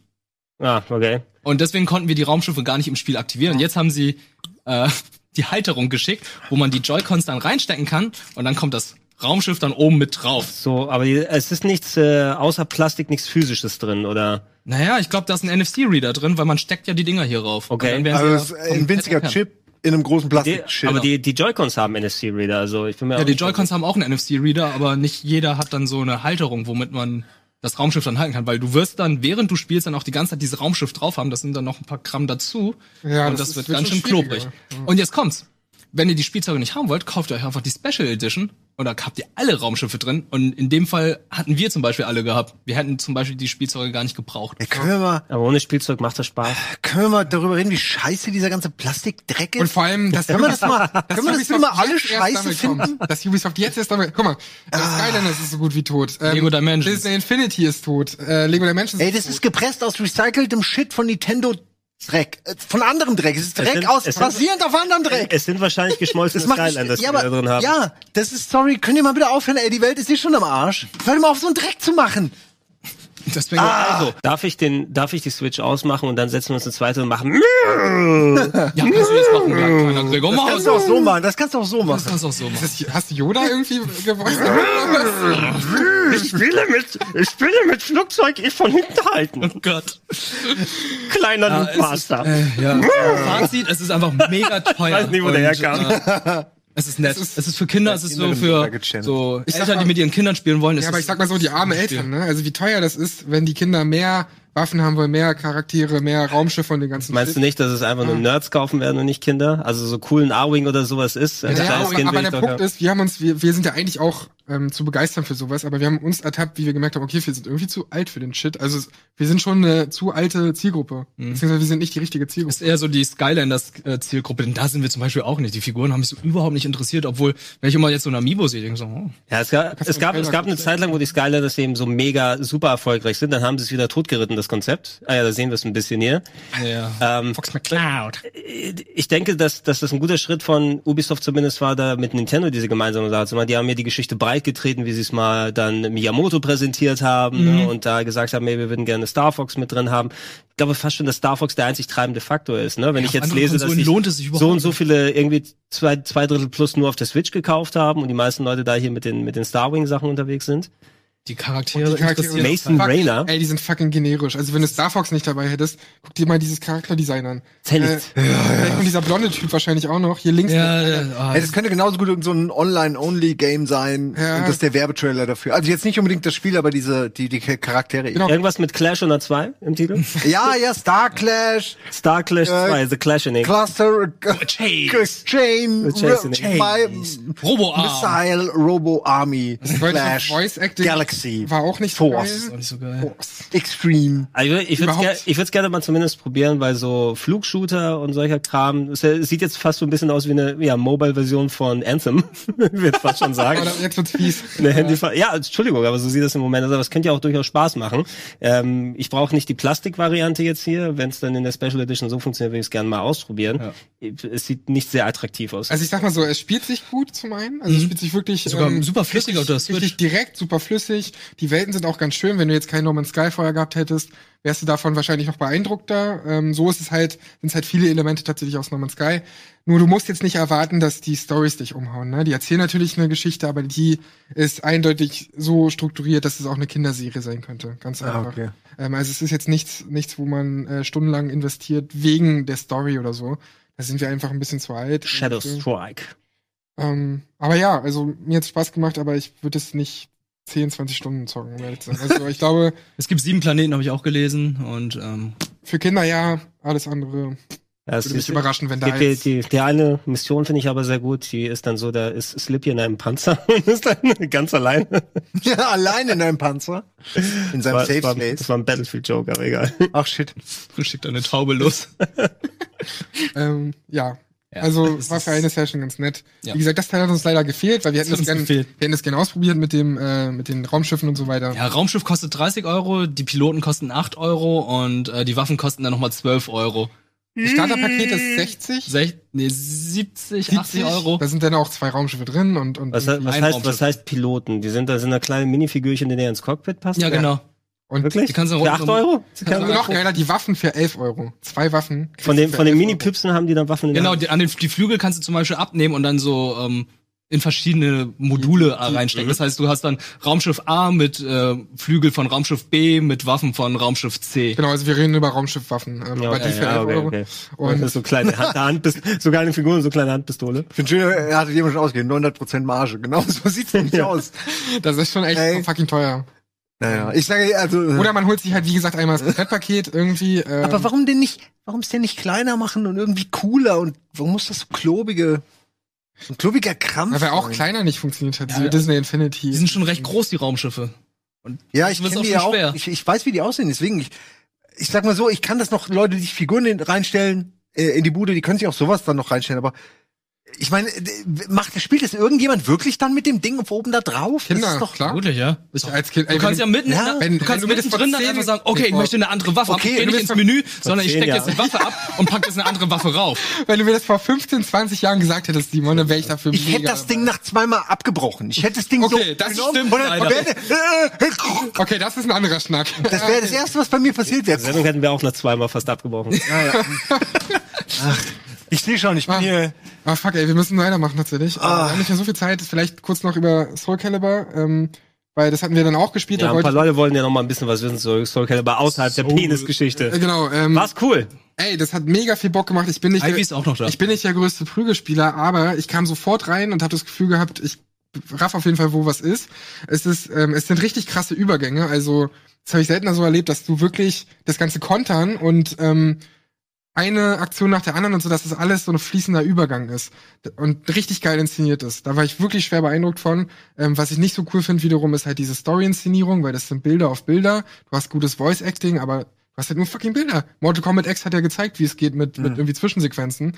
Ah, okay. Und deswegen konnten wir die Raumschiffe gar nicht im Spiel aktivieren. Und jetzt haben sie äh, die Halterung geschickt, wo man die Joy-Cons dann reinstecken kann und dann kommt das Raumschiff dann oben mit drauf. So, aber es ist nichts äh, außer Plastik, nichts physisches drin, oder? Naja, ich glaube, da ist ein NFC-Reader drin, weil man steckt ja die Dinger hier rauf. Okay. Also das ist ein winziger. Chip in einem großen Die, Plastik-Chip. aber die, die Joy-Cons haben NFC-Reader, also ich bin mir Ja, auch die Joy-Cons haben auch einen NFC-Reader, aber nicht jeder hat dann so eine Halterung, womit man das Raumschiff dann halten kann, weil du wirst dann, während du spielst, dann auch die ganze Zeit dieses Raumschiff drauf haben. Das sind dann noch ein paar Gramm dazu. Ja, und das das, wird ganz schön klobrig. schwieriger. Und jetzt kommt's. Wenn ihr die Spielzeuge nicht haben wollt, kauft ihr euch einfach die Special Edition und da habt ihr alle Raumschiffe drin. Und in dem Fall hatten wir zum Beispiel alle gehabt. Wir hätten zum Beispiel die Spielzeuge gar nicht gebraucht. Ja, können wir mal, Aber ohne Spielzeug macht das Spaß. können wir mal darüber reden, wie scheiße dieser ganze Plastikdreck ist? Und vor allem, dass Können wir das mal, dass können wir das Ubisoft mal alle scheiße finden? Kommt, dass Ubisoft jetzt erst damit. Guck mal, das Skylanders ist so gut wie tot. Ähm, Lego Dimensions. Disney Infinity ist tot. Äh, Lego Dimensions Ey, ist das tot. ist gepresst aus recyceltem Shit von Nintendo Dreck. Äh, Von anderem Dreck. Es ist Es Dreck sind- aus, es sind- basierend auf anderem Dreck. Es sind wahrscheinlich geschmolzene die ja, wir da drin haben. ja, das ist, sorry, könnt ihr mal bitte aufhören, ey, die Welt ist hier schon am Arsch. Hört mal auf, so einen Dreck zu machen. Deswegen Also, darf ich den, darf ich die Switch ausmachen und dann setzen wir uns eine zweite und machen. ja, kannst du jetzt machen, kleiner Gregor. Das kannst du auch so machen, das kannst du auch so Das machen. kannst du auch so machen. Ist das, hast du Yoda irgendwie gewollt? Ich spiele mit, ich spiele mit Flugzeug, ich von hinten halten. Oh Gott. Kleiner Ja, Loop es ist, Master. äh, ja. Fazit, es ist einfach mega teuer. weiß nicht, wo der herkam. Es ist nett. Es ist, für Kinder, es ist so für so Ich sag Eltern, mal- die mit ihren Kindern spielen wollen. Es Ja, aber ist- ich sag mal so, die armen Eltern, ne? Also wie teuer das ist, wenn die Kinder mehr Waffen haben wollen, mehr Charaktere, mehr Raumschiffe und den ganzen Meinst du Shit. nicht, dass es einfach nur Nerds kaufen werden und nicht Kinder? Also so coolen A-Wing oder sowas ist. Ein Ja, kleines aber, aber der doch Punkt haben. ist, wir haben uns, wir, wir sind ja eigentlich auch ähm, zu begeistern für sowas, aber wir haben uns ertappt, wie wir gemerkt haben, okay, wir sind irgendwie zu alt für den Shit. Also wir sind schon eine zu alte Zielgruppe. Beziehungsweise wir sind nicht die richtige Zielgruppe. Ist eher so die Skylanders-Zielgruppe, denn da sind wir zum Beispiel auch nicht. Die Figuren haben mich so überhaupt nicht interessiert, obwohl, wenn ich immer jetzt so ein Amiibo sehe, denke ich so, oh. Ja, es gab, es gab, es gab eine Zeit lang, wo die Skylanders eben so mega super erfolgreich sind. Dann haben sie es wieder totgeritten, das Konzept. Ah ja, da sehen wir es ein bisschen hier. Ja. Ähm, Fox McCloud. ich denke, dass, dass das ein guter Schritt von Ubisoft zumindest war, da mit Nintendo diese gemeinsame Sache zu machen. Die haben mir die Geschichte breit getreten, wie sie es mal dann Miyamoto präsentiert haben Mhm. ne, und da gesagt haben, hey, wir würden gerne Star Fox mit drin haben. Ich glaube fast schon, dass Star Fox der einzig treibende Faktor ist. Ne? Wenn Ja, ich jetzt lese, dass sich lohnt es sich so und so viele irgendwie zwei, zwei Drittel plus nur auf der Switch gekauft haben und die meisten Leute da hier mit den, mit den Starwing-Sachen unterwegs sind. Die Charaktere, Die Charaktere Mason fuck- Rayner. Ey, die sind fucking generisch. Also wenn du Star Fox nicht dabei hättest, guck dir mal dieses Charakterdesign an. Zählt. Äh, vielleicht Und dieser blonde Typ wahrscheinlich auch noch. Hier links. Ja, ja, ah, Ey, das könnte genauso gut so ein Online-Only-Game sein. Ja. Und das ist der Werbetrailer dafür. Also jetzt nicht unbedingt das Spiel, aber diese, die, die Charaktere. Genau. Irgendwas mit Clash 102 im Titel? [LAUGHS] Ja, ja, Star Clash, Star Clash Äh, 2, The Clashing. Cluster, Chain. Chain, Chain. Chain. Robo-Arm. Missile, Robo Army, Flash, Voice Acting Galaxy, war auch nicht so Force. Geil. nicht so geil. Extreme. Also ich würde ger ich würde es gerne mal zumindest probieren, weil so Flugshooter und solcher Kram, es sieht jetzt fast so ein bisschen aus wie eine ja, Mobile-Version von Anthem, [LAUGHS] würde fast schon [LAUGHS] sagen. Jetzt wird's fies. Eine Handy ja, Entschuldigung, aber so sieht das im Moment aus. Aber es könnte ja auch durchaus Spaß machen. Ähm, ich brauche nicht die Plastikvariante jetzt hier. Wenn es dann in der Special Edition so funktioniert, würde ich es gerne mal ausprobieren. Es sieht nicht sehr attraktiv aus. Also ich sag mal so, es spielt sich gut zum einen. Also es spielt sich wirklich Mhm. Sogar ähm, super flüssig auf der Switch. richtig direkt, super flüssig. Die Welten sind auch ganz schön. Wenn du jetzt kein No Man's Sky vorher gehabt hättest, wärst du davon wahrscheinlich noch beeindruckter. Ähm, so ist es halt, sind halt viele Elemente tatsächlich aus No Man's Sky. Nur du musst jetzt nicht erwarten, dass die Stories dich umhauen. Ne? Die erzählen natürlich eine Geschichte, aber die ist eindeutig so strukturiert, dass es auch eine Kinderserie sein könnte. Ganz Ah, einfach. okay. Ähm, also es ist jetzt nichts, nichts, wo man äh, stundenlang investiert wegen der Story oder so. Da sind wir einfach ein bisschen zu alt. Shadow Und, Strike. ähm, aber ja, also mir hat's Spaß gemacht, aber ich würde es nicht 10, 20 Stunden zocken, um ehrlich zu sein. Also ich glaube, [LAUGHS] Es gibt sieben Planeten, habe ich auch gelesen. Und ähm, für Kinder ja, alles andere Ja, es würde mich ist- überraschen, wenn da Die, die, jetzt... die, die eine Mission finde ich aber sehr gut. Die ist dann so, da ist Slippy in einem Panzer [LAUGHS] und ist dann ganz alleine. Ja, allein in einem Panzer. In seinem war, Safe war, Space. das war ein Battlefield-Joke, aber egal. Ach shit. schickt eine Taube los. [LAUGHS] Ähm, ja. Ja, Also [LAUGHS] war für eine Session ganz nett. Ja. Wie gesagt, das Teil hat uns leider gefehlt, weil wir hätten Das gerne, wir hätten das gerne ausprobiert mit dem, äh, mit den Raumschiffen und so weiter. Ja, Raumschiff kostet 30 Euro, die Piloten kosten 8 Euro und äh, die Waffen kosten dann nochmal 12 Euro. Das Starterpaket ist 60, Sech, nee, 70, 80 Euro. Da sind dann auch zwei Raumschiffe drin und, und Was, was, ein heißt, Raumschiff. was heißt Piloten? Die sind da sind da kleine Minifigürchen, die dir ins Cockpit passen? Ja, genau. Und Wirklich? Die kannst du Für 8 rund- Euro? Also noch geiler, die Waffen für 11 Euro. Zwei Waffen. Von den, du von für den 11 Euro. Mini-Püpsen haben die dann Waffen in der Genau, Hand. die, an den, die Flügel kannst du zum Beispiel abnehmen und dann so ähm, in verschiedene Module äh, reinstecken. Das heißt, du hast dann Raumschiff A mit äh, Flügel von Raumschiff B mit Waffen von Raumschiff C. Genau, also wir reden über Raumschiffwaffen. Ähm, Ja, aber die okay, für ja, 11 okay, Euro. okay. Und- Und das ist so kleine Hand, Handpist sogar eine Figur und so kleine Handpistole. Ich finde schön, er hatte jemand schon ausgegeben. 900% Marge. Genau so sieht's nämlich [LAUGHS] aus. Das ist schon echt Ey. fucking teuer. Naja, ich sage, also. Oder man holt sich halt, wie gesagt, einmal das Komplettpaket irgendwie. Ähm, aber warum denn nicht, warum es denn nicht kleiner machen und irgendwie cooler und warum muss das so klobige, so ein klobiger Krampf weil auch sein? kleiner nicht funktioniert hat. Ja, diese ja. Disney Infinity. Die sind schon recht groß, die Raumschiffe. Und Ja, ich kenne die ja auch. Ich, ich weiß, wie die aussehen. Deswegen, ich, ich sag mal so, ich kann das noch, Leute, die sich Figuren in, reinstellen, äh, in die Bude, die können sich auch sowas dann noch reinstellen, aber ich meine, macht, spielt das irgendjemand wirklich dann mit dem Ding oben da drauf? Kinder, das ist doch, klar. Wirklich, ja. Ich als Kind, Du kannst ja mitten, Ja, wenn, wenn du kannst du mir das mittendrin dann einfach sagen, okay, ich möchte eine andere Waffe. Okay, ich gehe wenn nicht du ins Menü, sondern ich stecke jetzt eine Waffe ab und pack jetzt eine andere Waffe rauf. [LAUGHS] Wenn du mir das vor 15, 20 Jahren gesagt hättest, Simon, dann wäre ich dafür ich hätte das Ding nach zweimal abgebrochen. Ich hätte das Ding Okay, so das genommen stimmt und dann- leider. und [LAUGHS] Okay, das ist ein anderer Schnack. Das wäre das Erste, was bei mir passiert Die wäre. Sendung hätten wir auch noch zweimal fast abgebrochen. [LAUGHS] Ich sehe schon, ich bin Ah. hier. Ah, fuck, ey, wir müssen weitermachen tatsächlich. Ah. Wir haben nicht mehr so viel Zeit. Vielleicht kurz noch über Soul Calibur, ähm, weil das hatten wir dann auch gespielt. Ja, da ein paar Leute wollen ja noch mal ein bisschen was wissen zu Soul Calibur außerhalb der äh, Penisgeschichte. genau, ähm, War's cool. ey, das hat mega viel Bock gemacht. Ich bin nicht, Ivy ist auch noch da. ich bin nicht der größte Prügelspieler, aber ich kam sofort rein und habe das Gefühl gehabt, ich raff auf jeden Fall, wo was ist. Es ist, ähm, es sind richtig krasse Übergänge. Also das habe ich seltener so erlebt, dass du wirklich das ganze kontern und ähm, eine Aktion nach der anderen und so, dass das alles so ein fließender Übergang ist und richtig geil inszeniert ist. Da war ich wirklich schwer beeindruckt von. Ähm, was ich nicht so cool finde wiederum ist halt diese Story-Inszenierung, weil das sind Bilder auf Bilder. Du hast gutes Voice-Acting, aber hast halt nur fucking Bilder. Mortal Kombat X hat ja gezeigt, wie es geht mit, mit irgendwie Zwischensequenzen.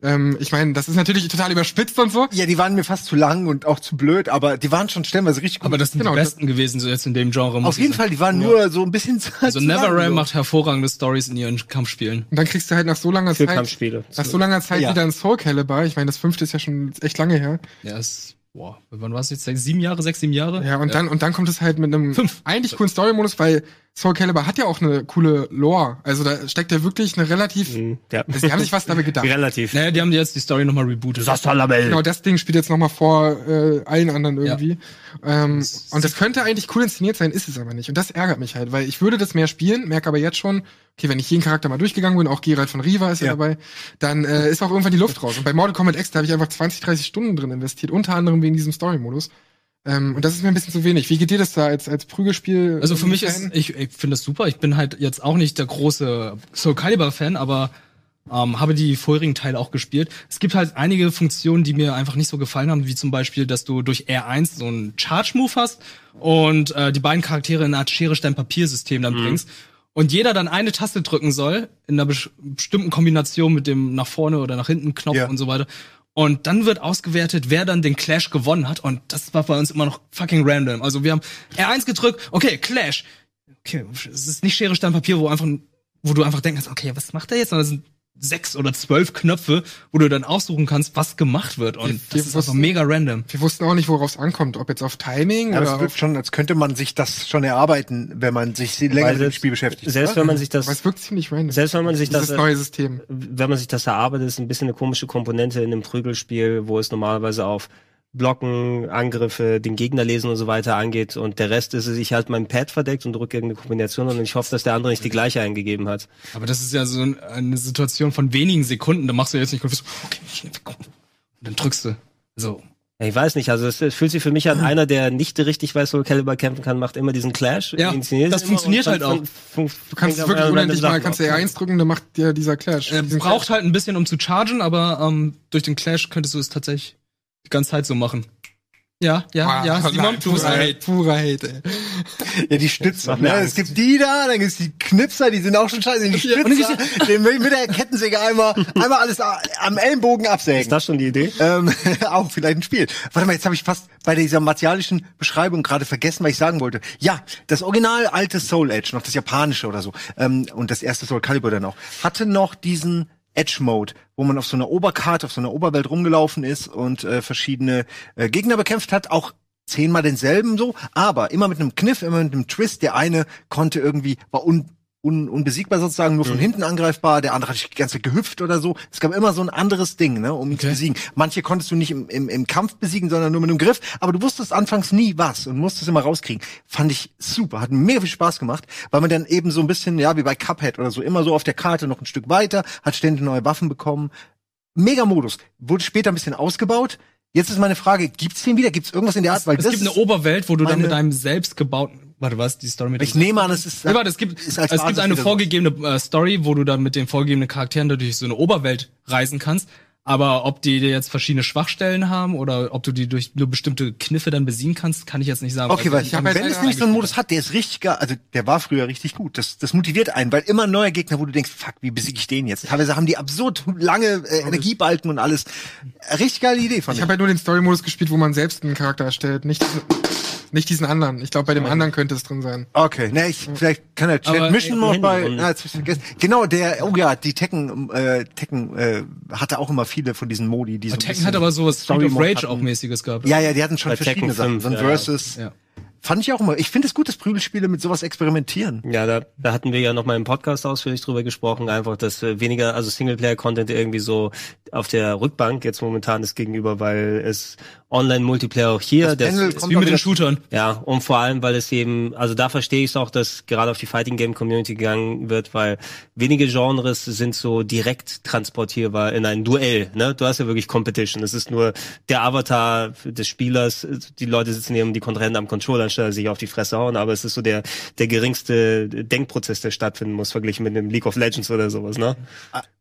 Ähm, ich meine, das ist natürlich total überspitzt und so. Ja, die waren mir fast zu lang und auch zu blöd, aber die waren schon stellenweise richtig gut. Aber das sind Genau, die besten gewesen, so jetzt in dem Genre. muss Auf jeden. Fall, die waren nur so ein bisschen zu Also so. macht hervorragende Stories in ihren Kampfspielen. Und dann kriegst du halt nach so langer Für Zeit, Kampfspiele. nach so langer Zeit Ja. wieder ein Soul Calibur. Ich meine, das fünfte ist ja schon echt lange her. Ja, ist, boah, wann war es jetzt? Sechs, sieben Jahre, sechs, sieben Jahre? Ja, und dann, und dann kommt es halt mit einem eigentlich coolen Story-Modus, weil Soul Calibur hat ja auch eine coole Lore. Also da steckt ja wirklich eine relativ, Mhm, ja. also die haben sich was dabei gedacht. [LAUGHS] Relativ. Naja, die haben jetzt die Story nochmal rebootet. Genau, das Ding spielt jetzt noch mal vor äh, allen anderen irgendwie. Ähm, und das könnte eigentlich cool inszeniert sein, ist es aber nicht. Und das ärgert mich halt, weil ich würde das mehr spielen, merke aber jetzt schon, okay, wenn ich jeden Charakter mal durchgegangen bin, auch Geralt von Riva ist ja, Ja. dabei, dann äh, ist auch irgendwann die Luft raus. Und bei Mortal Kombat X, da habe ich einfach 20, 30 Stunden drin investiert, unter anderem wegen diesem Story-Modus. Ähm, und das ist mir ein bisschen zu wenig. Wie geht dir das da als, als Prügelspiel? Also für mich Fan? ist, ich, ich finde das super. Ich bin halt jetzt auch nicht der große Soul Calibur Fan, aber ähm, habe die vorherigen Teile auch gespielt. Es gibt halt einige Funktionen, die mir einfach nicht so gefallen haben, wie zum Beispiel, dass du durch R1 so einen Charge-Move hast und äh, die beiden Charaktere in eine Art Schere-Stein-Papier-System dann bringst. Und jeder dann eine Taste drücken soll, in einer bestimmten Kombination mit dem nach vorne oder nach hinten Knopf Ja. und so weiter. Und dann wird ausgewertet, wer dann den Clash gewonnen hat. Und das war bei uns immer noch fucking random. Also wir haben R1 gedrückt, okay, Clash. Okay, es ist nicht Schere, Stein, Papier, wo einfach, wo du einfach denkst, okay, was macht der jetzt? Sondern es sind sechs oder zwölf Knöpfe, wo du dann aussuchen kannst, was gemacht wird. Und das ist einfach mega random. Wir wussten auch nicht, worauf es ankommt, ob jetzt auf Timing Ja, oder das auf, wirkt schon, als könnte man sich das schon erarbeiten, wenn man sich länger mit dem Spiel beschäftigt. Selbst wenn man sich das, es wirkt ziemlich random. selbst wenn man sich das, Dieses neue System. wenn man sich das erarbeitet, ist ein bisschen eine komische Komponente in einem Prügelspiel, wo es normalerweise auf Blocken, Angriffe, den Gegner lesen und so weiter angeht und der Rest ist es, ich halte mein Pad verdeckt und drücke irgendeine Kombination und ich hoffe, dass der andere nicht die gleiche eingegeben hat. Aber das ist ja so ein- eine Situation von wenigen Sekunden. Da machst du jetzt nicht kurz, so, okay. Und dann drückst du. So. Ja, Ich weiß nicht, also es, es fühlt sich für mich an, einer, der nicht richtig weiß, wo Caliber kämpfen kann, macht immer diesen Clash. Ja, das funktioniert halt auch. fun- Du kannst wirklich unendlich mal, kannst du auf. R1 drücken, dann macht dir dieser Clash. Er braucht halt ein bisschen, um zu chargen, aber ähm, durch den Clash könntest du es tatsächlich die ganze Zeit so machen. Ja, ja, Ah, ja, Simon, nein, purer Hate, purer Hate, ey. Ja, die Stützer. Ne? Es gibt die da, dann gibt's die Knipser, die sind auch schon scheiße. Die Stützer, den will ich mit der Kettensäge einmal, einmal alles am Ellenbogen absägen. Ist das schon die Idee? Ähm, [LAUGHS] auch vielleicht ein Spiel. Warte mal, jetzt habe ich fast bei dieser martialischen Beschreibung gerade vergessen, was ich sagen wollte. Ja, das original alte Soul Edge, noch das japanische oder so, ähm, und das erste Soul Calibur dann auch, hatte noch diesen Edge-Mode, wo man auf so einer Oberkarte, auf so einer Oberwelt rumgelaufen ist und äh, verschiedene äh, Gegner bekämpft hat, auch zehnmal denselben so, aber immer mit einem Kniff, immer mit einem Twist. Der eine konnte irgendwie, war un, un, unbesiegbar sozusagen, nur von hinten angreifbar, der andere hat sich die ganze Zeit gehüpft oder so. Es gab immer so ein anderes Ding, ne, um ihn zu besiegen. Manche konntest du nicht im, im, im Kampf besiegen, sondern nur mit einem Griff, aber du wusstest anfangs nie was und musstest immer rauskriegen. Fand ich super, hat mega viel Spaß gemacht, weil man dann eben so ein bisschen, ja, wie bei Cuphead oder so, immer so auf der Karte noch ein Stück weiter, hat ständig neue Waffen bekommen. Mega Modus. Wurde später ein bisschen ausgebaut. Jetzt ist meine Frage, gibt's den wieder? Gibt's irgendwas in der Art? Weil Es das gibt eine Oberwelt, wo du dann mit deinem selbstgebauten, warte, was, die Story mit ich dem- nehme an, es ist, Ja, warte, es gibt, es gibt eine so. vorgegebene äh, Story, wo du dann mit den vorgegebenen Charakteren durch so eine Oberwelt reisen kannst. Aber ob die dir jetzt verschiedene Schwachstellen haben oder ob du die durch nur bestimmte Kniffe dann besiegen kannst, kann ich jetzt nicht sagen. Okay, weil ich hab wenn halt es leider nämlich so einen. Modus hat, der ist richtig geil, also der war früher richtig gut. Das, das motiviert einen, weil immer ein neuer Gegner, wo du denkst, fuck, wie besiege ich den jetzt? Teilweise haben die absurd lange äh, Energiebalken und alles. Richtig geile Idee von Ich habe halt nur den Story-Modus gespielt, wo man selbst einen Charakter erstellt, nicht diesen, nicht diesen anderen. Ich glaube, bei dem anderen könnte es drin sein. Okay, ne, ich, vielleicht kann der Chat Mission Handy bei, na, jetzt hab ich's vergessen. Genau, der, oh ja, die Tekken, äh, Tekken, äh, hatte auch immer viele von diesen Modi, die so Tekken hat aber sowas Street of Rage auch hatten. mäßiges gehabt. Ja, ja, die hatten schon Bei verschiedene Tekken Sachen. 5, So ein ja. Versus. Ja. Fand ich auch immer. Ich finde es gut, dass Prügelspiele mit sowas experimentieren. Ja, da, da hatten wir ja noch mal im Podcast ausführlich drüber gesprochen, einfach, dass äh, weniger, also Singleplayer-Content irgendwie so auf der Rückbank jetzt momentan ist gegenüber, weil es Online-Multiplayer auch hier, Das das, Ist wie mit den Shootern. ja, und vor allem, weil es eben, also da verstehe ich es auch, dass gerade auf die Fighting Game Community gegangen wird, weil wenige Genres sind so direkt transportierbar in ein Duell, ne? Du hast ja wirklich Competition. Es ist nur der Avatar des Spielers. Die Leute sitzen neben die Kontrahenten am Controller, anstatt sich auf die Fresse hauen, aber es ist so der, der geringste Denkprozess, der stattfinden muss, verglichen mit einem League of Legends oder sowas, ne?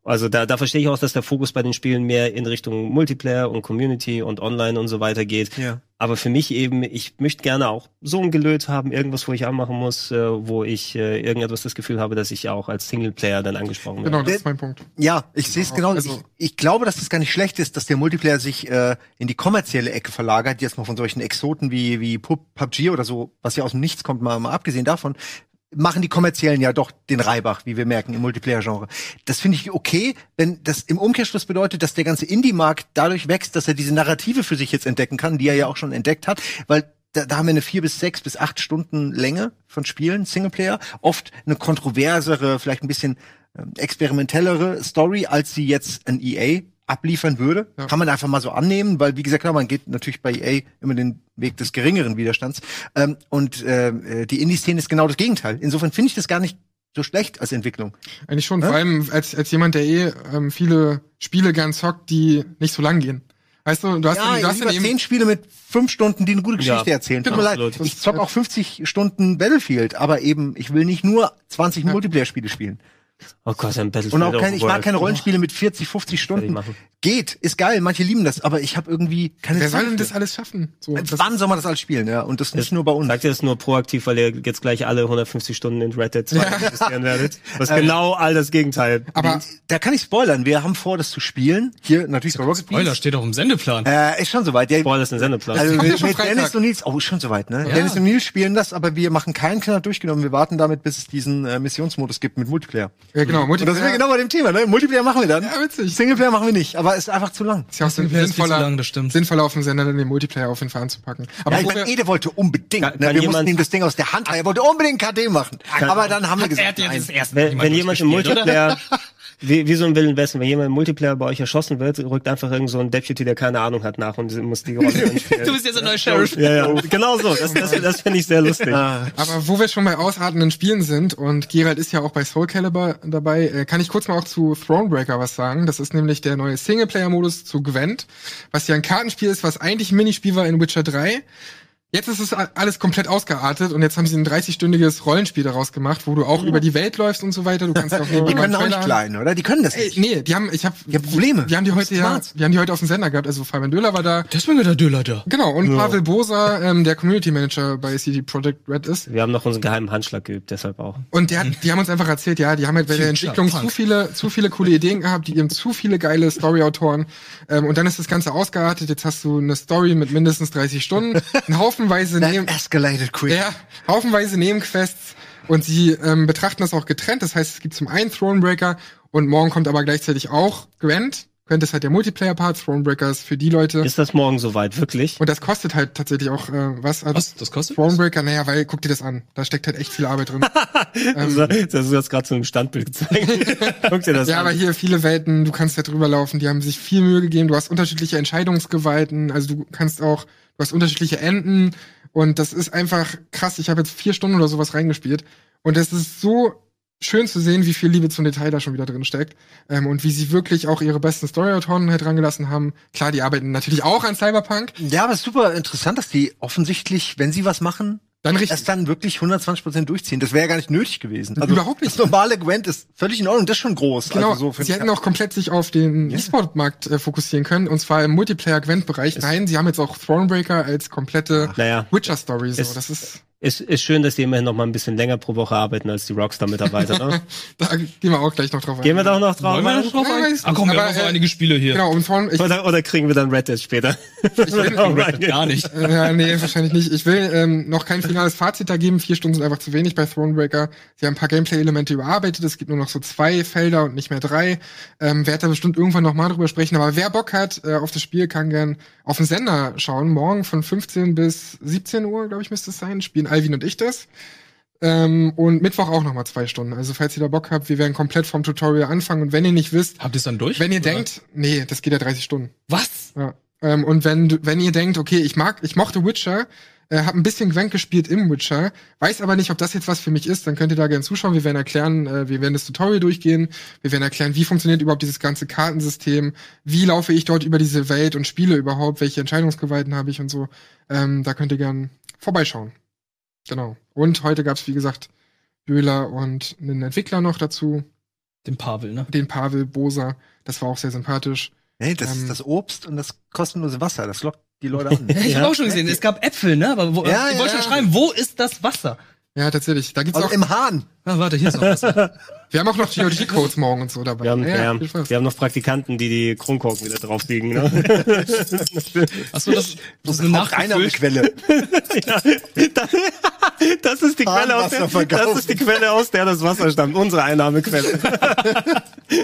Also da, da verstehe ich auch, dass der Fokus bei den Spielen mehr in Richtung Multiplayer und Community und Online und so weiter geht. Ja. Aber für mich eben, ich möchte gerne auch so ein Gelöt haben, irgendwas, wo ich anmachen muss, äh, wo ich äh, irgendetwas das Gefühl habe, dass ich auch als Singleplayer dann angesprochen werde. Genau, das ist mein Punkt. Ja, ich sehe es genau. Also- ich, ich glaube, dass das gar nicht schlecht ist, dass der Multiplayer sich äh, in die kommerzielle Ecke verlagert, jetzt mal von solchen Exoten wie, wie Pub- PUBG oder so, was ja aus dem Nichts kommt, mal, mal abgesehen davon, machen die kommerziellen ja doch den Reibach, wie wir merken, im Multiplayer-Genre. Das finde ich okay, wenn das im Umkehrschluss bedeutet, dass der ganze Indie-Markt dadurch wächst, dass er diese Narrative für sich jetzt entdecken kann, die er ja auch schon entdeckt hat, weil da, da haben wir eine vier bis sechs bis acht Stunden Länge von Spielen, Singleplayer, oft eine kontroversere, vielleicht ein bisschen ähm, experimentellere Story, als sie jetzt ein EA abliefern würde. Ja. Kann man einfach mal so annehmen, weil wie gesagt, klar, man geht natürlich bei EA immer den Weg des geringeren Widerstands. Ähm, und äh, die Indie-Szene ist genau das Gegenteil. Insofern finde ich das gar nicht so schlecht als Entwicklung. Eigentlich schon, Hä? vor allem als, als jemand, der eh ähm, viele Spiele gern zockt, die nicht so lang gehen. Weißt du, du hast, Ja, du hast lieber zehn Spiele mit fünf Stunden, die eine gute Geschichte Ja, erzählen. Tut genau, mir leid. absolut. Ich zock auch 50 Stunden Battlefield, aber eben, ich will nicht nur 20 Multiplayer-Spiele spielen. Oh Gott, ein Battlefield. Und auch keine, ich mag keine Rollenspiele mit 40, 50 Stunden. machen. Geht, ist geil, manche lieben das, aber ich habe irgendwie keine wer Zeit. soll denn das alles schaffen? So, das, Wann soll man das alles spielen, ja? Und das nicht nur bei uns. Sagt ihr das nur proaktiv, weil ihr jetzt gleich alle 150 Stunden in Red Dead 2 investieren werdet? Was [LAUGHS] genau all das Gegenteil. aber Da kann ich spoilern. Wir haben vor, das zu spielen. Hier natürlich bei Rocket Spoiler Beans. steht auch im Sendeplan. Äh, ist schon soweit. Boah, das ist ein Sendeplan. also kommt ja mit, schon mit. Dennis und Nils, oh, ist schon soweit, ne? Dennis und Nils spielen das, aber wir machen keinen Knall durchgenommen. Wir warten damit, bis es diesen äh, Missionsmodus gibt mit Multiplayer. Ja, genau, Und da sind wir genau bei dem Thema, ne? Multiplayer machen wir dann. Ja, witzig. Singleplayer machen wir nicht, aber ist einfach zu lang. ist ja auch Singleplayer ist viel zu sinnvoller, lang, das stimmt. sinnvoller auf dem Sender dann den Multiplayer auf jeden Fall anzupacken. Aber Ja, ich meine, Ede wollte unbedingt, Kann- ne? kann Wir mussten ihm das Ding aus der Hand, er wollte unbedingt KD machen. aber dann haben wir gesagt, nein. wenn, wenn jemand im Multiplayer, [LAUGHS] wie, wie so ein Willen Westen, wenn jemand im Multiplayer bei euch erschossen wird, rückt einfach irgend so ein Deputy, der keine Ahnung hat, nach und muss die Rolle [LAUGHS] spielen. Du bist jetzt der neue Sheriff. ja, ja, genau so. Das, das, das finde ich sehr lustig. Ah. Aber wo wir schon bei ausartenden Spielen sind und Gerald ist ja auch bei Soul Calibur dabei, äh, kann ich kurz mal auch zu Thronebreaker was sagen. Das ist nämlich der neue Singleplayer-Modus zu Gwent, was ja ein Kartenspiel ist, was eigentlich ein Minispiel war in Witcher 3. Jetzt ist es alles komplett ausgeartet und jetzt haben sie ein 30-stündiges Rollenspiel daraus gemacht, wo du auch über die Welt läufst und so weiter. Du kannst auch [LAUGHS] Die können auch nicht klein, oder? Die können das Ey, nicht. nee, die haben, ich habe, Die haben Probleme. Wir haben die heute ja, wir haben die heute auf dem Sender gehabt. Also Fabian Döller war da, Deswegen der Döller da. genau, und Pavel Bosa, ähm, der Community Manager bei CD Projekt Red ist. Wir haben noch unseren geheimen Handschlag geübt, deshalb auch. Und der hat, die haben uns einfach erzählt, ja, die haben halt bei der Entwicklung zu viele, zu viele coole Ideen gehabt, die eben zu viele geile Story-Autoren. Ähm, und dann ist das Ganze ausgeartet. Jetzt hast du eine Story mit mindestens 30 Stunden, ein haufenweise That neben, escalated quick. ja, haufenweise Nebenquests. Und sie ähm, betrachten das auch getrennt. Das heißt, es gibt zum einen Thronebreaker und morgen kommt aber gleichzeitig auch Gwent. Gwent ist halt der Multiplayer-Part, Thronebreaker ist für die Leute. Ist das morgen soweit, wirklich? Und das kostet halt tatsächlich auch äh, was. Also Was? Das kostet? Thronebreaker, naja, weil guck dir das an. Da steckt halt echt viel Arbeit drin. Das, das hast du jetzt gerade so ein Standbild gezeigt. [LAUGHS] Guck dir das Ja, an. aber hier viele Welten, du kannst da drüber laufen, die haben sich viel Mühe gegeben, du hast unterschiedliche Entscheidungsgewalten, also du kannst auch, du hast unterschiedliche Enden und das ist einfach krass. Ich habe jetzt vier Stunden oder sowas reingespielt und es ist so schön zu sehen, wie viel Liebe zum Detail da schon wieder drin steckt ähm, und wie sie wirklich auch ihre besten Story-Autoren halt rangelassen haben. Klar, die arbeiten natürlich auch an Cyberpunk, Ja, aber es ist super interessant, dass die offensichtlich, wenn sie was machen, dann richtig. das dann wirklich 120 Prozent durchziehen. Das wäre ja gar nicht nötig gewesen. Also Überhaupt nicht. Das normale Gwent ist völlig in Ordnung. Das ist schon groß. Genau, Also so sie hätten auch komplett sich auf den E-Sport-Markt äh, fokussieren können, und zwar im Multiplayer-Gwent-Bereich. Nein, sie haben jetzt auch Thronebreaker als komplette Naja. Witcher-Story. So. Das ist, Ist, ist schön, dass die immerhin noch mal ein bisschen länger pro Woche arbeiten als die Rockstar-Mitarbeiter. Ne? [LAUGHS] da gehen wir auch gleich noch drauf ein. Gehen wir da auch noch drauf? Wollen wir noch drauf ein? weiß Ah komm, wir aber, haben noch so äh, einige Spiele hier. Genau, um Thron, ich, Oder, oder kriegen wir dann Red Dead später? [LAUGHS] Gar nicht. [LAUGHS] ja, nee, wahrscheinlich nicht. Ich will ähm, noch kein finales Fazit da geben. Vier Stunden sind einfach zu wenig bei Thronebreaker. Sie haben ein paar Gameplay-Elemente überarbeitet. Es gibt nur noch so zwei Felder und nicht mehr drei. Ähm, werde da bestimmt irgendwann noch mal drüber sprechen. Aber wer Bock hat äh, auf das Spiel, kann gern auf den Sender schauen. Morgen von 15 bis 17 Uhr, glaube ich, müsste es sein. Spielen Alvin und ich das. Ähm, und Mittwoch auch noch mal zwei Stunden. Also falls ihr da Bock habt, wir werden komplett vom Tutorial anfangen. Und wenn ihr nicht wisst, Habt ihr es dann durch? wenn ihr Oder? denkt, nee, das geht ja 30 Stunden. Was? Ja. Ähm, und wenn wenn ihr denkt, okay, ich mag, ich mochte Witcher, äh, hab ein bisschen Gwent gespielt im Witcher, weiß aber nicht, ob das jetzt was für mich ist, dann könnt ihr da gerne zuschauen. Wir werden erklären, äh, wir werden das Tutorial durchgehen, wir werden erklären, wie funktioniert überhaupt dieses ganze Kartensystem, wie laufe ich dort über diese Welt und spiele überhaupt, welche Entscheidungsgewalten habe ich und so. Ähm, da könnt ihr gern vorbeischauen. Genau. Und heute gab's wie gesagt, Böhler und einen Entwickler noch dazu. Den Pavel, ne? Den Pavel Bosa. Das war auch sehr sympathisch. Nee, das Ähm, ist das Obst und das kostenlose Wasser. Das lockt die Leute an. [LAUGHS] Ich habe auch schon gesehen, es gab Äpfel, ne? Aber wo, Ja, ich wollte ja. schon schreiben, wo ist das Wasser? Ja, tatsächlich. Da gibt's Also auch. im Hahn. Ah, warte, hier ist noch Wasser. [LAUGHS] Wir haben auch noch GOG-Codes morgen und so dabei. Wir haben, ja, ja, wir haben noch Praktikanten, die die Kronkorken wieder drauflegen. Ne? [LAUGHS] Achso, das, das ist eine. Quelle. ja, das, das ist die Quelle aus der, das ist die Quelle aus der das Wasser stammt. Unsere Einnahmequelle.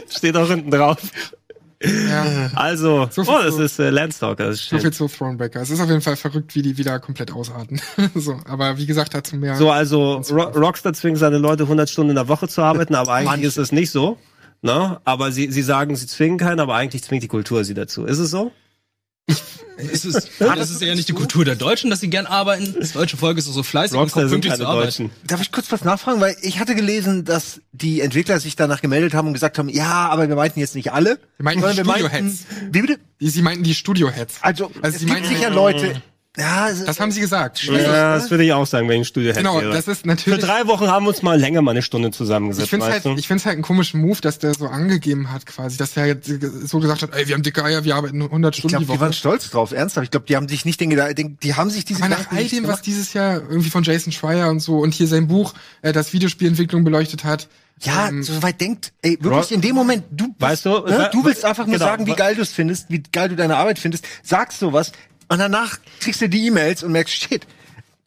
Steht auch hinten drauf. Ja. Also, So viel oh, das zu- ist äh, Landstalker. Das ist So viel zu Thronebreaker. Es ist auf jeden Fall verrückt, wie die wieder komplett ausarten. [LAUGHS] so, aber wie gesagt, dazu mehr. So, also Ro Rockstar zwingt seine Leute 100 Stunden in der Woche zu arbeiten, aber eigentlich ist es nicht so. Ne? Aber sie, sie sagen, sie zwingen keinen, aber eigentlich zwingt die Kultur sie dazu. Ist es so? Es ist, das ist eher nicht die Kultur der Deutschen, dass sie gern arbeiten. Das deutsche Volk ist auch so fleißig Rockstar und kommt pünktlich keine zur Arbeit. Deutschen. Darf ich kurz was nachfragen? Weil ich hatte gelesen, dass die Entwickler sich danach gemeldet haben und gesagt haben, ja, aber wir meinten jetzt nicht alle. Wir meinten sondern die Studio-Heads. wie bitte? Sie meinten die Studio-Heads. Also, Also es sie gibt meinten- sicher Leute. Ja, es- Das haben sie gesagt. Ja, das würde ich auch sagen, wenn ich ein Studio hätte. Genau, wäre. das ist Für natürlich. drei Wochen haben wir uns mal länger mal eine Stunde zusammengesetzt. Ich finde weißt halt, ich find's halt einen komischen Move, dass der so angegeben hat, quasi, dass er jetzt so gesagt hat, ey, wir haben dicke Eier, wir arbeiten nur 100 ich Stunden glaube, die die Woche. waren stolz drauf, ernsthaft. Ich glaube, die haben sich nicht den Gedanken, die haben sich diese Aber nach all dem, was dieses Jahr irgendwie von Jason Schreier und so und hier sein Buch, äh, das Videospielentwicklung beleuchtet hat. Ja, ähm, so weit denkt, ey, wirklich in dem Moment, du, bist, Weißt du, ne, du willst einfach nur genau, sagen, wie geil du es findest, wie geil du deine Arbeit findest, sagst sowas und danach kriegst du die E-Mails und merkst, shit,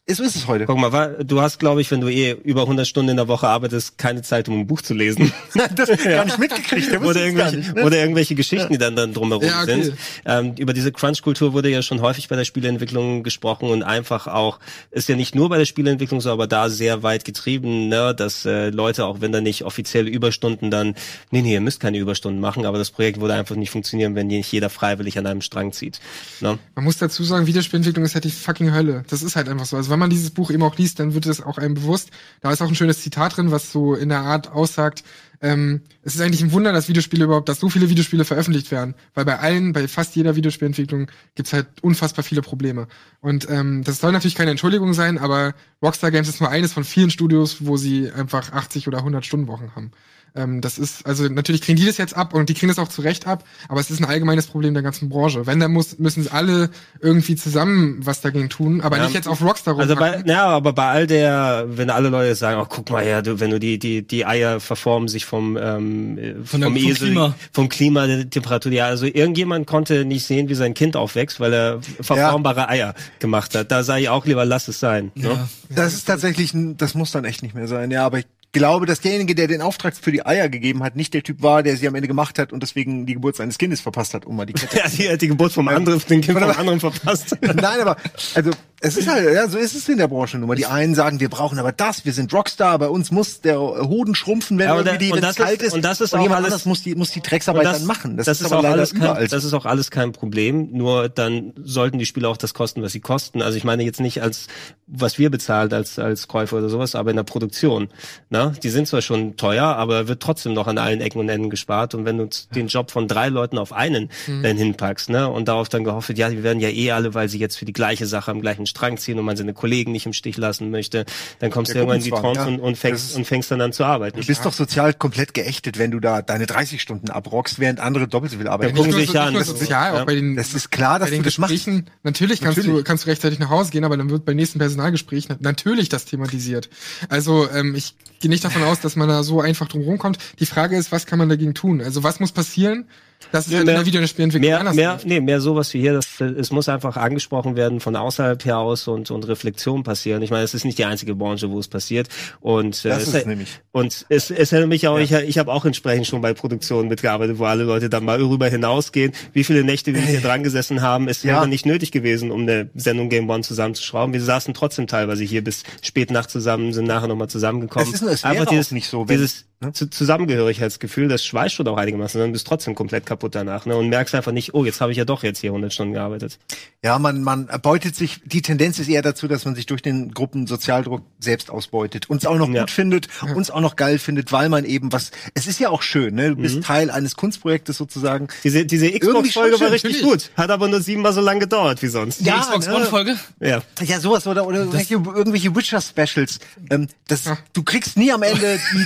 so ist es heute. Guck mal, du hast, glaube ich, wenn du eh über 100 Stunden in der Woche arbeitest, keine Zeit, um ein Buch zu lesen. [LAUGHS] das gar nicht mitgekriegt, oder, irgendwelche, nicht, ne? oder irgendwelche Geschichten, die dann, dann drumherum Ja, okay. sind. Ähm, über diese Crunch-Kultur wurde ja schon häufig bei der Spieleentwicklung gesprochen und einfach auch, ist ja nicht nur bei der Spieleentwicklung so, aber da sehr weit getrieben, ne, dass äh, Leute, auch wenn da nicht offizielle Überstunden dann, nee, nee, ihr müsst keine Überstunden machen, aber das Projekt würde einfach nicht funktionieren, wenn nicht jeder freiwillig an einem Strang zieht. Ne? Man muss dazu sagen, Videospielentwicklung ist halt die fucking Hölle. Das ist halt einfach so. Also wenn man dieses Buch eben auch liest, dann wird es auch einem bewusst. Da ist auch ein schönes Zitat drin, was so in der Art aussagt, ähm, es ist eigentlich ein Wunder, dass Videospiele überhaupt, dass so viele Videospiele veröffentlicht werden. Weil bei allen, bei fast jeder Videospielentwicklung gibt's halt unfassbar viele Probleme. Und ähm, das soll natürlich keine Entschuldigung sein, aber Rockstar Games ist nur eines von vielen Studios, wo sie einfach 80 oder 100 Stundenwochen haben. Ähm, das ist, also natürlich kriegen die das jetzt ab und die kriegen das auch zu Recht ab, aber es ist ein allgemeines Problem der ganzen Branche. Wenn, dann muss, müssen sie alle irgendwie zusammen was dagegen tun, aber Ja, nicht jetzt auf Rockstar Also bei, ja, aber bei all der, wenn alle Leute sagen, oh, guck mal her, du, wenn du die, die, die Eier verformen sich vom, ähm, äh, Von der- vom vom Esel, Klima. vom Klima, der Temperatur, ja, also irgendjemand konnte nicht sehen, wie sein Kind aufwächst, weil er verformbare Eier gemacht hat. Da sage ich auch lieber, lass es sein. Ne? Ja. Das ist tatsächlich, ein, das muss dann echt nicht mehr sein, ja, aber ich glaube, dass derjenige, der den Auftrag für die Eier gegeben hat, nicht der Typ war, der sie am Ende gemacht hat und deswegen die Geburt seines Kindes verpasst hat, um mal die Kette. [LAUGHS] Ja, die hat die Geburt vom anderen, den Kind vom anderen verpasst. [LAUGHS] Nein, aber also es ist halt, ja, so ist es in der Branche mal. Die einen sagen, wir brauchen aber das, wir sind Rockstar, bei uns muss der Hoden schrumpfen, wenn irgendwie die, wenn das es kalt ist- und das ist und auch jemand alles- muss die, muss die Drecksarbeit Und dann machen. Das, das ist, ist auch alles kein, das ist auch alles kein Problem. Nur dann sollten die Spiele auch das kosten, was sie kosten. Also ich meine jetzt nicht als was wir bezahlt als als Käufer oder sowas, aber in der Produktion. Ne? Die sind zwar schon teuer, aber wird trotzdem noch an allen Ecken und Enden gespart. Und wenn du den Job von drei Leuten auf einen Mhm. dann hinpackst, ne, und darauf dann gehofft wird, ja, die werden ja eh alle, weil sie jetzt für die gleiche Sache am gleichen Strang ziehen und man seine Kollegen nicht im Stich lassen möchte, dann kommst Der du irgendwann in die Trance ja. und, und fängst und fängst dann an zu arbeiten. Du bist doch sozial komplett geächtet, wenn du da deine 30 Stunden abrockst, während andere doppelt so viel arbeiten. gucken Nicht sich ja an, das- sozial, ja. den, Das ist klar, dass du das machst. Natürlich kannst Natürlich. du kannst du rechtzeitig nach Hause gehen, aber dann wird beim nächsten Personalgespräch nat- natürlich das thematisiert. Also ähm, ich gehe nicht davon aus, dass man da so einfach drum rumkommt. Die Frage ist, was kann man dagegen tun? Also was muss passieren, dass es Ja, halt mehr- in der Videospielentwicklung mehr, anders mehr, nee, mehr sowas wie hier. Das, es muss einfach angesprochen werden von außerhalb her aus und, und Reflexion passieren. Ich meine, es ist nicht die einzige Branche, wo es passiert. Und äh, Das es, ist es nämlich. Und es, es erinnert mich auch, ich, ich habe auch entsprechend schon bei Produktionen mitgearbeitet, wo alle Leute dann mal rüber hinausgehen. Wie viele Nächte wir hier dran gesessen haben, ist Ja. ja. nicht nötig gewesen, um eine Sendung Game One zusammenzuschrauben. Wir saßen trotzdem teilweise hier bis spät Nacht zusammen, sind nachher nochmal zusammengekommen. Es ist es wäre Einfach auch dieses, nicht so, wenn- dieses ne? Zu- Zusammengehörigkeitsgefühl, das schweißt schon auch einigermaßen, dann bist du trotzdem komplett kaputt danach ne? und merkst einfach nicht, oh, jetzt habe ich ja doch jetzt hier 100 Stunden gearbeitet. Ja, man, man erbeutet sich, die Tendenz ist eher dazu, dass man sich durch den Gruppensozialdruck selbst ausbeutet. Uns auch noch Ja. gut findet, uns auch noch geil findet, weil man eben was, es ist ja auch schön, ne? Du Mhm. bist Teil eines Kunstprojektes sozusagen. Diese, diese Xbox-Folge war richtig gut, hat aber nur siebenmal so lange gedauert wie sonst. Die Ja, Xbox ne? One-Folge? Ja. Ja, sowas oder, oder irgendwelche, irgendwelche Witcher-Specials. Ähm, das, Ja. Du kriegst nie am Ende die,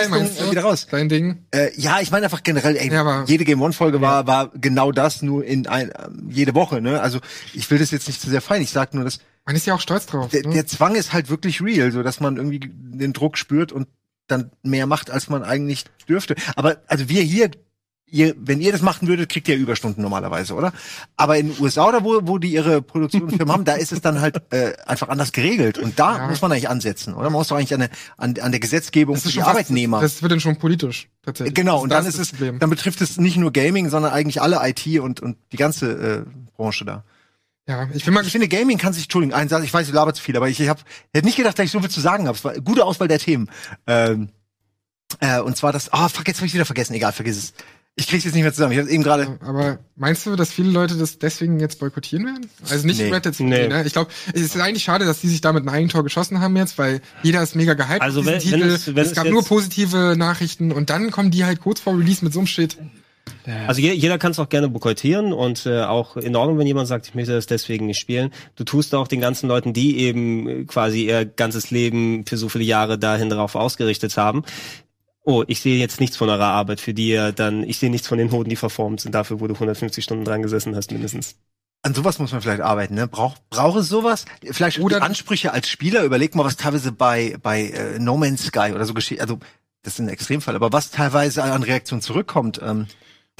Leistung meinst du? äh, wieder raus. Dein Ding. Äh, ja, ich meine einfach generell, ey, Ja, jede Game One Folge war war genau das, nur in ein, ähm, jede Woche. Ne? Also ich will das jetzt nicht zu sehr feiern. Ich sag nur, dass Man ist ja auch stolz drauf. der, ne? der Zwang ist halt wirklich real, so dass man irgendwie den Druck spürt und dann mehr macht, als man eigentlich dürfte. Aber also wir hier, ihr, wenn ihr das machen würdet, kriegt ihr Überstunden normalerweise, oder? Aber in den USA oder wo, wo die ihre Produktionsfirmen haben, da ist es dann halt äh, einfach anders geregelt. Und da Ja. muss man eigentlich ansetzen, oder? Man muss doch eigentlich an der, an, an der Gesetzgebung das für die schon fast- Arbeitnehmer. Das wird dann schon politisch, tatsächlich. Genau, und Das dann ist es, Problem. dann betrifft es nicht nur Gaming, sondern eigentlich alle IT und, und die ganze äh, Branche da. Ja, ich bin mal Ich finde, Gaming kann sich, Entschuldigung, ein Satz, ich weiß, ich laber zu viel, aber ich, ich habe hätte nicht gedacht, dass ich so viel zu sagen habe. Es war eine gute Auswahl der Themen. Ähm, äh, und zwar das, ah, fuck, jetzt habe ich wieder vergessen. Egal, vergiss es. Ich krieg's jetzt nicht mehr zusammen. Ich habe eben gerade. Aber meinst du, dass viele Leute das deswegen jetzt boykottieren werden? Also nicht Nee. Red Dead Nee. ne? Ich glaube, es ist eigentlich schade, dass die sich damit ein Eigentor geschossen haben jetzt, weil jeder ist mega gehypt Also wenn- wenn Titel. es- wenn es es gab jetzt- nur positive Nachrichten und dann kommen die halt kurz vor Release mit so einem Shit. Also je- jeder kann es auch gerne boykottieren und äh, auch in Ordnung, wenn jemand sagt, ich möchte das deswegen nicht spielen. Du tust auch den ganzen Leuten, die eben äh, quasi ihr ganzes Leben für so viele Jahre dahin darauf ausgerichtet haben. Oh, ich sehe jetzt nichts von eurer Arbeit, für die ihr dann, ich sehe nichts von den Hoden, die verformt sind, dafür, wo du 150 Stunden dran gesessen hast, mindestens. An sowas muss man vielleicht arbeiten, ne? Braucht braucht es sowas? Vielleicht Oder- die Ansprüche als Spieler. Überleg mal, was teilweise bei bei äh, No Man's Sky oder so geschieht. Also das ist ein Extremfall, aber was teilweise an Reaktionen zurückkommt. Ähm,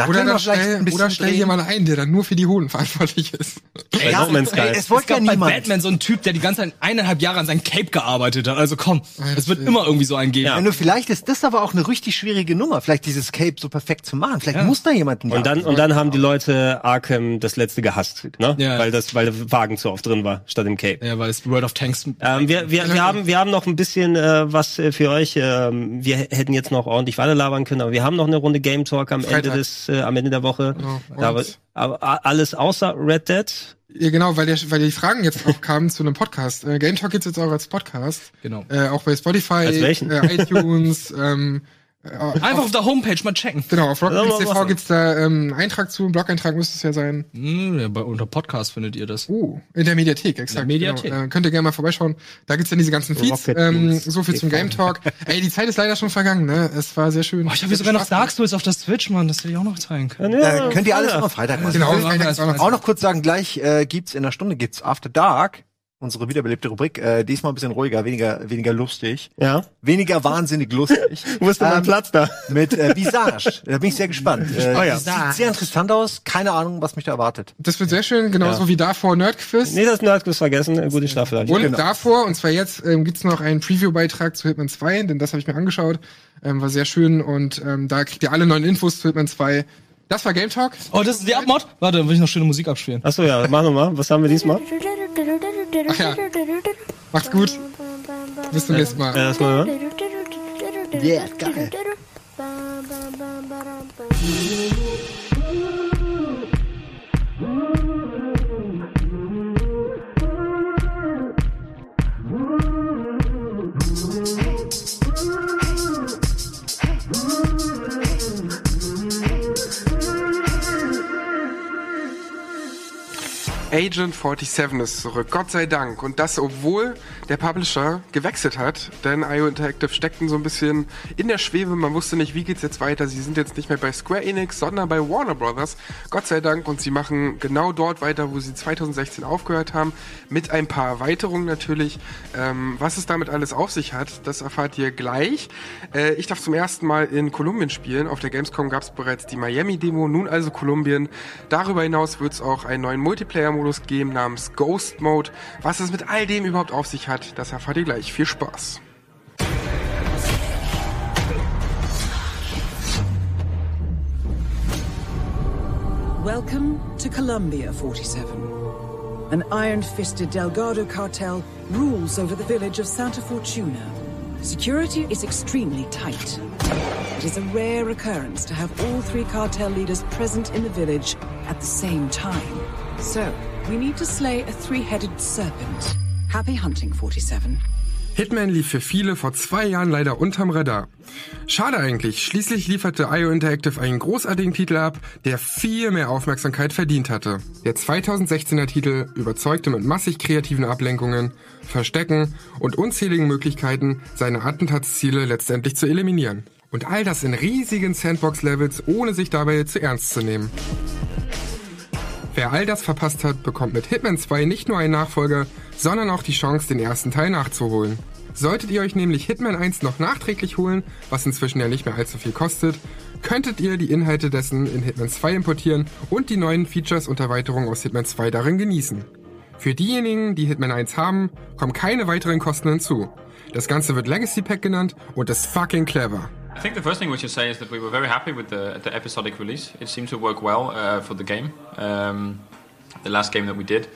da Oder, dann vielleicht stell, ein bisschen oder stell jemanden ein, der dann nur für die Hoden verantwortlich ist. Bei Ja, No Man's Sky. ey, es Es wollte ja bei niemand. Batman so einen Typ, der die ganze Zeit eineinhalb Jahre an seinem Cape gearbeitet hat. Also komm, es wird immer irgendwie so einen geben. Ja. Ja, nur vielleicht ist das aber auch eine richtig schwierige Nummer, vielleicht dieses Cape so perfekt zu machen. Vielleicht muss da jemand Und dann, und dann haben die Leute Arkham das letzte gehasst, ne? Ja. Weil das, weil der Wagen zu oft drin war, statt im Cape. Ja, weil es World of Tanks. Ähm, wir, wir, wir, haben, wir haben noch ein bisschen äh, was äh, für euch. Ähm, wir hätten jetzt noch ordentlich weiter labern können, aber wir haben noch eine Runde Game Talk am Freitag. Ende des, äh, am Ende der Woche. Genau. Da aber, aber alles außer Red Dead. Ja, genau, weil, der, weil die Fragen jetzt auch kamen zu einem Podcast. Äh, Game Talk gibt's jetzt auch als Podcast. Genau. Äh, auch bei Spotify? Äh, iTunes, [LAUGHS] ähm, äh, Einfach auf der Homepage mal checken. Genau, auf Ja, mal Rocket TV machen. gibt's da ähm, einen Eintrag zu, einen Blog-Eintrag müsste es ja sein. Hm, ja, bei, unter Podcast findet ihr das. Uh, in der Mediathek, exakt. Mediathek. Genau. Äh, könnt ihr gerne mal vorbeischauen. Da gibt's dann diese ganzen Feeds. Ähm, so viel zum. Game Talk. Ey, die Zeit ist leider schon vergangen, ne? Es war sehr schön. Oh, ich habe sogar noch Dark Souls auf der Switch, Mann. Das hätte ich auch noch zeigen können. äh, könnt ihr alles am Freitag machen. Genau, Ja, Freitag ja, ist auch noch- Auch noch kurz sagen, gleich äh, gibt's in einer Stunde gibt's After Dark, unsere wiederbelebte Rubrik. Äh, diesmal ein bisschen ruhiger, weniger weniger lustig, Ja. weniger wahnsinnig lustig. Wo ist denn mein Ähm, Platz da? [LAUGHS] Mit äh, Visage. Da bin ich sehr gespannt. Äh, Oh ja. Sieht sehr interessant aus. Keine Ahnung, was mich da erwartet. Das wird sehr schön, genauso Ja. wie davor Nerdquiz. Nee, das Nerdquiz vergessen. Äh, Gute Staffel. Und Genau. davor, und zwar jetzt, ähm, gibt's noch einen Preview-Beitrag zu Hitman 2, denn das habe ich mir angeschaut. Ähm, war sehr schön und ähm, da kriegt ihr alle neuen Infos zu Hitman 2. Das war Game Talk. Oh, das ist die Abmod? Warte, dann will ich noch schöne Musik abspielen. Achso, ja, mach nochmal. Was haben wir diesmal? Ach ja. Macht's gut. Bis zum nächsten Mal. Äh, erstmal, ne? Yeah, geil. Agent 47 ist zurück, Gott sei Dank. Und das, obwohl der Publisher gewechselt hat, denn IO Interactive steckten so ein bisschen in der Schwebe. Man wusste nicht, wie geht's jetzt weiter. Sie sind jetzt nicht mehr bei Square Enix, sondern bei Warner Brothers. Gott sei Dank. Und sie machen genau dort weiter, wo sie 2016 aufgehört haben. Mit ein paar Erweiterungen natürlich. Ähm, was es damit alles auf sich hat, das erfahrt ihr gleich. Äh, ich darf zum ersten Mal in Kolumbien spielen. Auf der Gamescom gab es bereits die Miami-Demo, nun also Kolumbien. Darüber hinaus wird es auch einen neuen Multiplayer-Modus geben namens Ghost Mode. Was es mit all dem überhaupt auf sich hat, das erfahrt ihr gleich. Viel Spaß. Welcome to Columbia 47. An iron fisted Delgado cartel rules over the village of Santa Fortuna. Security is extremely tight. It is a rare occurrence to have all three cartel leaders present in the village at the same time. So, we need to slay a three headed serpent. Happy hunting, 47. Hitman lief für viele vor zwei Jahren leider unterm Radar. Schade eigentlich, schließlich lieferte IO Interactive einen großartigen Titel ab, der viel mehr Aufmerksamkeit verdient hatte. Der 2016er Titel überzeugte mit massig kreativen Ablenkungen, Verstecken und unzähligen Möglichkeiten, seine Attentatsziele letztendlich zu eliminieren. Und all das in riesigen Sandbox-Levels, ohne sich dabei zu ernst zu nehmen. Wer all das verpasst hat, bekommt mit Hitman 2 nicht nur einen Nachfolger, sondern auch die Chance, den ersten Teil nachzuholen. Solltet ihr euch nämlich Hitman 1 noch nachträglich holen, was inzwischen ja nicht mehr allzu viel kostet, könntet ihr die Inhalte dessen in Hitman 2 importieren und die neuen Features und Erweiterungen aus Hitman 2 darin genießen. Für diejenigen, die Hitman 1 haben, kommen keine weiteren Kosten hinzu. Das Ganze wird Legacy Pack genannt und ist fucking clever. I think the first thing we should say is that we were very happy with the, the episodic release. It seemed to work well uh, for the game, um, the last game that we did.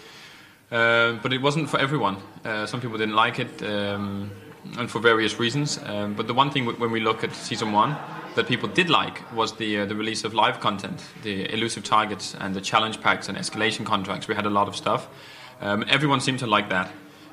Uh, but it wasn't for everyone. Uh, some people didn't like it, um, and for various reasons. Um, but the one thing when we look at season one that people did like was the uh, the release of live content, the elusive targets, and the challenge packs and escalation contracts. We had a lot of stuff. Um, everyone seemed to like that.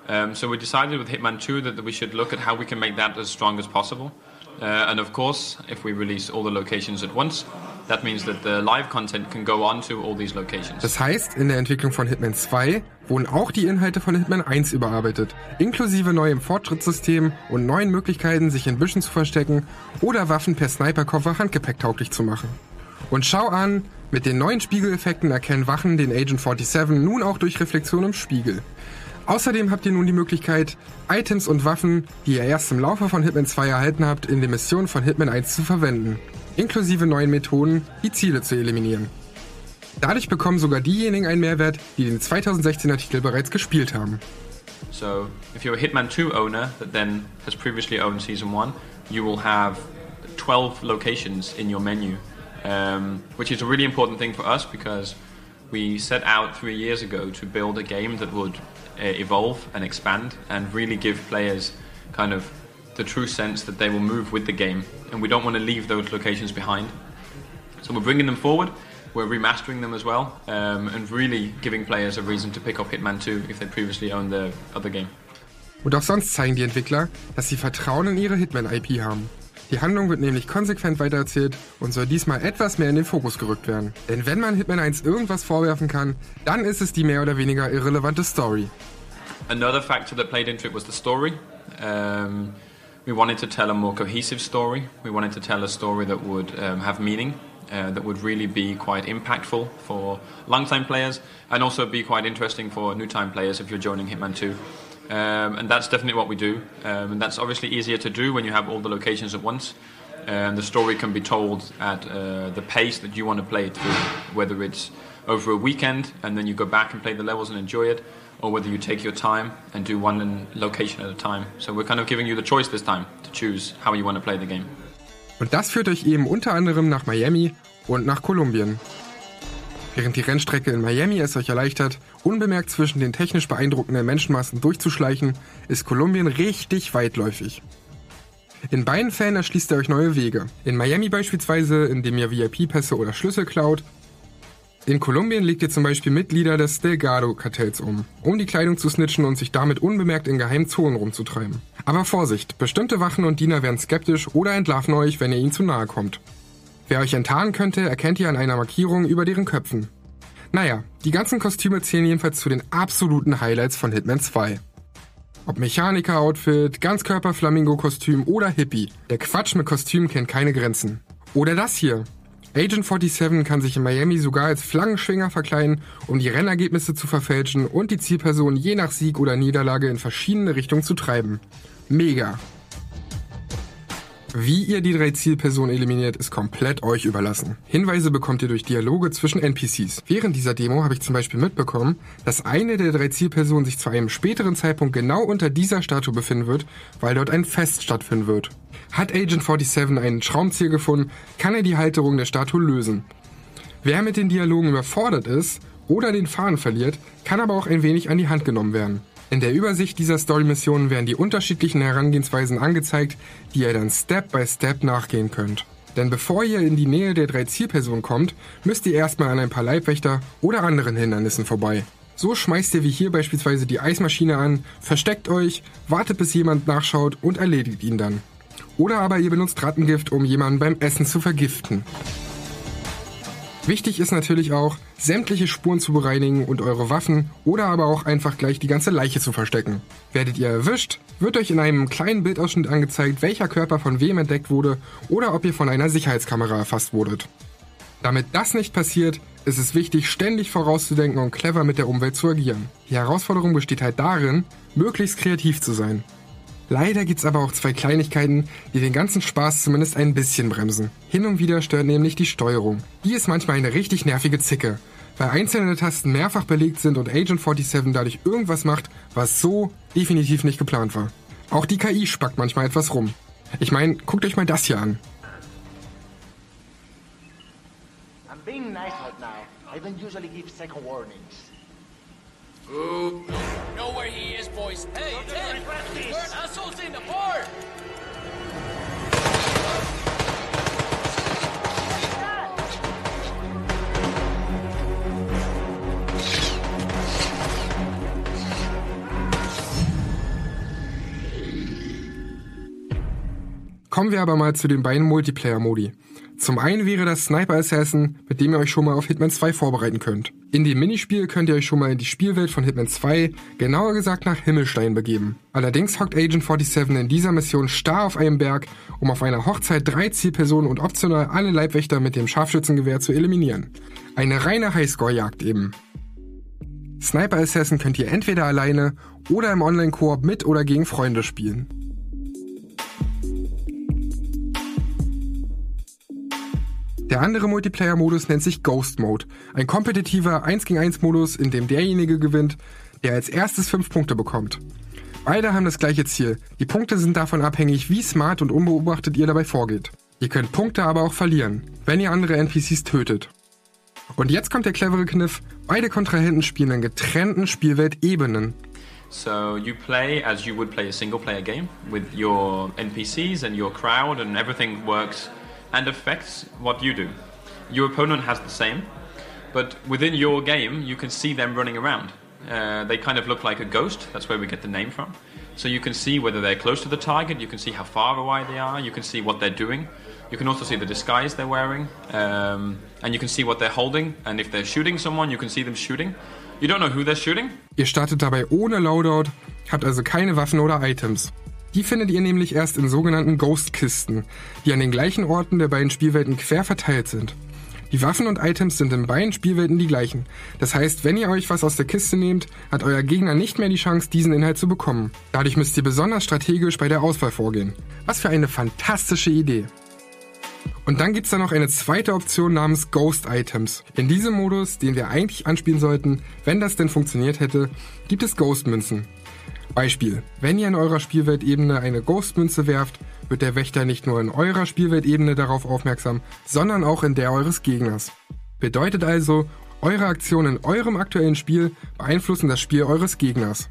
Um, so we decided with Hitman 2 that we should look at how we can make that as strong as possible. Uh, and of course, if we release all the locations at once, that means that the live content can go on to all these locations. Das heißt, in der Entwicklung von Hitman 2 wurden auch die Inhalte von Hitman 1 überarbeitet, inklusive neuem Fortschrittssystem und neuen Möglichkeiten, sich in Büschen zu verstecken oder Waffen per Sniperkoffer handgepäcktauglich zu machen. Und schau an, mit den neuen Spiegeleffekten erkennen Wachen den Agent 47 nun auch durch Reflexion im Spiegel. Außerdem habt ihr nun die Möglichkeit, Items und Waffen, die ihr erst im Laufe von Hitman 2 erhalten habt, in den Missionen von Hitman 1 zu verwenden, inklusive neuen Methoden, die Ziele zu eliminieren. Dadurch bekommen sogar diejenigen einen Mehrwert, die den 2016er Titel bereits gespielt haben. So if you're a Hitman 2 owner that then has previously owned Season 1, you will have 12 locations in your menu, um, which is a really important thing for us because we set out three years ago to build a game that would evolve and expand and really give players kind of the true sense that they will move with the game. And we don't want to leave those locations behind. So we're bringing them forward. We're remastering them as well, um, and really giving players a reason to pick up Hitman 2 if they previously owned the other game. Und auch sonst zeigen die Entwickler, dass sie Vertrauen in ihre Hitman-IP haben. Die Handlung wird nämlich konsequent weitererzählt und soll diesmal etwas mehr in den Fokus gerückt werden. Denn wenn man Hitman 1 irgendwas vorwerfen kann, dann ist es die mehr oder weniger irrelevante Story. Another factor that played into it was the story. Um, we wanted to tell a more cohesive story. We wanted to tell a story that would um, have meaning, uh, that would really be quite impactful for long-time players, and also be quite interesting for new-time players if you're joining Hitman 2. Um, and that's definitely what we do. Um, and that's obviously easier to do when you have all the locations at once. And the story can be told at uh, the pace that you want to play it through, whether it's over a weekend and then you go back and play the levels and enjoy it, or whether you take your time and do one location at a time. So we're kind of giving you the choice this time to choose how you want to play the game. Und das führt euch eben unter anderem nach Miami und nach Kolumbien. Während die Rennstrecke in Miami es euch erleichtert, unbemerkt zwischen den technisch beeindruckenden Menschenmassen durchzuschleichen, ist Kolumbien richtig weitläufig. In beiden Fällen erschließt ihr euch neue Wege. In Miami beispielsweise, indem ihr VIP-Pässe oder Schlüssel klaut. In Kolumbien legt ihr zum Beispiel Mitglieder des Delgado-Kartells um, um die Kleidung zu snitchen und sich damit unbemerkt in geheimen Zonen rumzutreiben. Aber Vorsicht, bestimmte Wachen und Diener werden skeptisch oder entlarven euch, wenn ihr ihnen zu nahe kommt. Wer euch enttarnen könnte, erkennt ihr an einer Markierung über deren Köpfen. Naja, die ganzen Kostüme zählen jedenfalls zu den absoluten Highlights von Hitman 2. Ob Mechaniker-Outfit, Ganzkörper-Flamingo-Kostüm oder Hippie, der Quatsch mit Kostümen kennt keine Grenzen. Oder das hier. Agent 47 kann sich in Miami sogar als Flaggenschwinger verkleiden, um die Rennergebnisse zu verfälschen und die Zielperson je nach Sieg oder Niederlage in verschiedene Richtungen zu treiben. Mega. Wie ihr die drei Zielpersonen eliminiert, ist komplett euch überlassen. Hinweise bekommt ihr durch Dialoge zwischen NPCs. Während dieser Demo habe ich zum Beispiel mitbekommen, dass eine der drei Zielpersonen sich zu einem späteren Zeitpunkt genau unter dieser Statue befinden wird, weil dort ein Fest stattfinden wird. Hat Agent 47 ein Schraubenzieher gefunden, kann er die Halterung der Statue lösen. Wer mit den Dialogen überfordert ist oder den Faden verliert, kann aber auch ein wenig an die Hand genommen werden. In der Übersicht dieser Story-Missionen werden die unterschiedlichen Herangehensweisen angezeigt, die ihr dann Step by Step nachgehen könnt. Denn bevor ihr in die Nähe der drei Zielpersonen kommt, müsst ihr erstmal an ein paar Leibwächter oder anderen Hindernissen vorbei. So schmeißt ihr wie hier beispielsweise die Eismaschine an, versteckt euch, wartet bis jemand nachschaut und erledigt ihn dann. Oder aber ihr benutzt Rattengift, um jemanden beim Essen zu vergiften. Wichtig ist natürlich auch, sämtliche Spuren zu bereinigen und eure Waffen oder aber auch einfach gleich die ganze Leiche zu verstecken. Werdet ihr erwischt, wird euch in einem kleinen Bildausschnitt angezeigt, welcher Körper von wem entdeckt wurde oder ob ihr von einer Sicherheitskamera erfasst wurdet. Damit das nicht passiert, ist es wichtig, ständig vorauszudenken und clever mit der Umwelt zu agieren. Die Herausforderung besteht halt darin, möglichst kreativ zu sein. Leider gibt's aber auch zwei Kleinigkeiten, die den ganzen Spaß zumindest ein bisschen bremsen. Hin und wieder stört nämlich die Steuerung. Die ist manchmal eine richtig nervige Zicke, weil einzelne Tasten mehrfach belegt sind und Agent 47 dadurch irgendwas macht, was so definitiv nicht geplant war. Auch die KI spackt manchmal etwas rum. Ich meine, guckt euch mal das hier an. I'm being nice right now. I don't usually give second warnings. Ooh. Know where he is, boys. Hey, Ted! Burn assholes in the port! Kommen wir aber mal zu den beiden Multiplayer-Modi. Zum einen wäre das Sniper Assassin, mit dem ihr euch schon mal auf Hitman 2 vorbereiten könnt. In dem Minispiel könnt ihr euch schon mal in die Spielwelt von Hitman 2, genauer gesagt nach Himmelstein begeben. Allerdings hockt Agent 47 in dieser Mission starr auf einem Berg, um auf einer Hochzeit drei Zielpersonen und optional alle Leibwächter mit dem Scharfschützengewehr zu eliminieren. Eine reine Highscore-Jagd eben. Sniper Assassin könnt ihr entweder alleine oder im Online-Koop mit oder gegen Freunde spielen. Der andere Multiplayer-Modus nennt sich Ghost Mode. Ein kompetitiver 1 gegen 1 Modus, in dem derjenige gewinnt, der als erstes 5 Punkte bekommt. Beide haben das gleiche Ziel. Die Punkte sind davon abhängig, wie smart und unbeobachtet ihr dabei vorgeht. Ihr könnt Punkte aber auch verlieren, wenn ihr andere NPCs tötet. Und jetzt kommt der clevere Kniff. Beide Kontrahenten spielen in getrennten Spielweltebenen. So you play as you would play a single player game with your NPCs and your crowd and everything works and affects what you do. Your opponent has the same, but within your game you can see them running around. Uh, they kind of look like a ghost, that's where we get the name from. So you can see whether they're close to the target, you can see how far away they are, you can see what they're doing. You can also see the disguise they're wearing, um, and you can see what they're holding. And if they're shooting someone, you can see them shooting. You don't know who they're shooting. Ihr startet dabei ohne Loadout, habt also keine Waffen oder Items. Die findet ihr nämlich erst in sogenannten Ghost-Kisten, die an den gleichen Orten der beiden Spielwelten quer verteilt sind. Die Waffen und Items sind in beiden Spielwelten die gleichen. Das heißt, wenn ihr euch was aus der Kiste nehmt, hat euer Gegner nicht mehr die Chance, diesen Inhalt zu bekommen. Dadurch müsst ihr besonders strategisch bei der Auswahl vorgehen. Was für eine fantastische Idee. Und dann gibt's da noch eine zweite Option namens Ghost Items. In diesem Modus, den wir eigentlich anspielen sollten, wenn das denn funktioniert hätte, gibt es Ghost Münzen. Beispiel. Wenn ihr in eurer Spielweltebene eine Ghost-Münze werft, wird der Wächter nicht nur in eurer Spielweltebene darauf aufmerksam, sondern auch in der eures Gegners. Bedeutet also, eure Aktionen in eurem aktuellen Spiel beeinflussen das Spiel eures Gegners.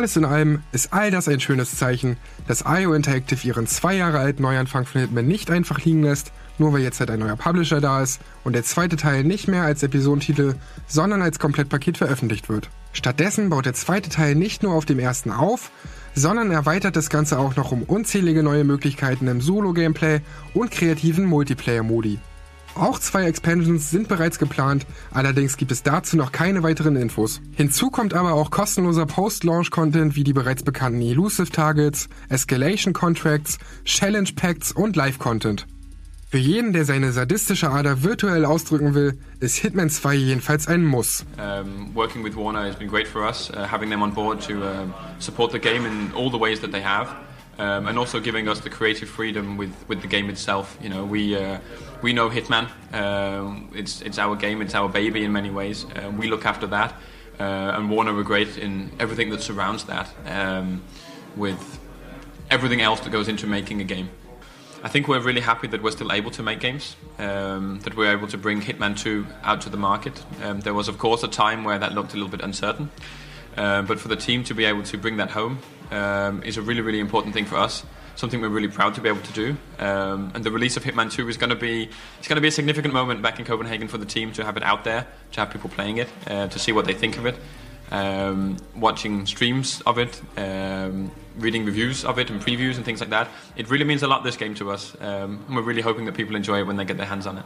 Alles in allem ist all das ein schönes Zeichen, dass IO Interactive ihren zwei Jahre alten Neuanfang von Hitman nicht einfach liegen lässt, nur weil jetzt halt ein neuer Publisher da ist und der zweite Teil nicht mehr als Episodentitel, sondern als Komplettpaket veröffentlicht wird. Stattdessen baut der zweite Teil nicht nur auf dem ersten auf, sondern erweitert das Ganze auch noch um unzählige neue Möglichkeiten im Solo-Gameplay und kreativen Multiplayer-Modi. Auch zwei Expansions sind bereits geplant, allerdings gibt es dazu noch keine weiteren Infos. Hinzu kommt aber auch kostenloser Post-Launch-Content wie die bereits bekannten Elusive Targets, Escalation Contracts, Challenge Pacts und Live-Content. Für jeden, der seine sadistische Ader virtuell ausdrücken will, ist Hitman 2 jedenfalls ein Muss. Um, working with Warner has been great for us, uh, having them on board to uh, support the game in all the ways that they have. Um, and also giving us the creative freedom with, with the game itself. You know, we uh, we know Hitman. Um, it's it's our game. It's our baby in many ways. Uh, we look after that, uh, and Warner were great in everything that surrounds that, um, with everything else that goes into making a game. I think we're really happy that we're still able to make games, um, that we're able to bring Hitman 2 out to the market. Um, there was, of course, a time where that looked a little bit uncertain, uh, but for the team to be able to bring that home um, is a really, really important thing for us. Something we're really proud to be able to do. Um, and the release of Hitman 2 is going to be it's going to be a significant moment back in Copenhagen for the team to have it out there, to have people playing it, uh, to see what they think of it. Um, watching streams of it, um, reading reviews of it and previews and things like that. It really means a lot, this game to us. Um, and we're really hoping that people enjoy it when they get their hands on it.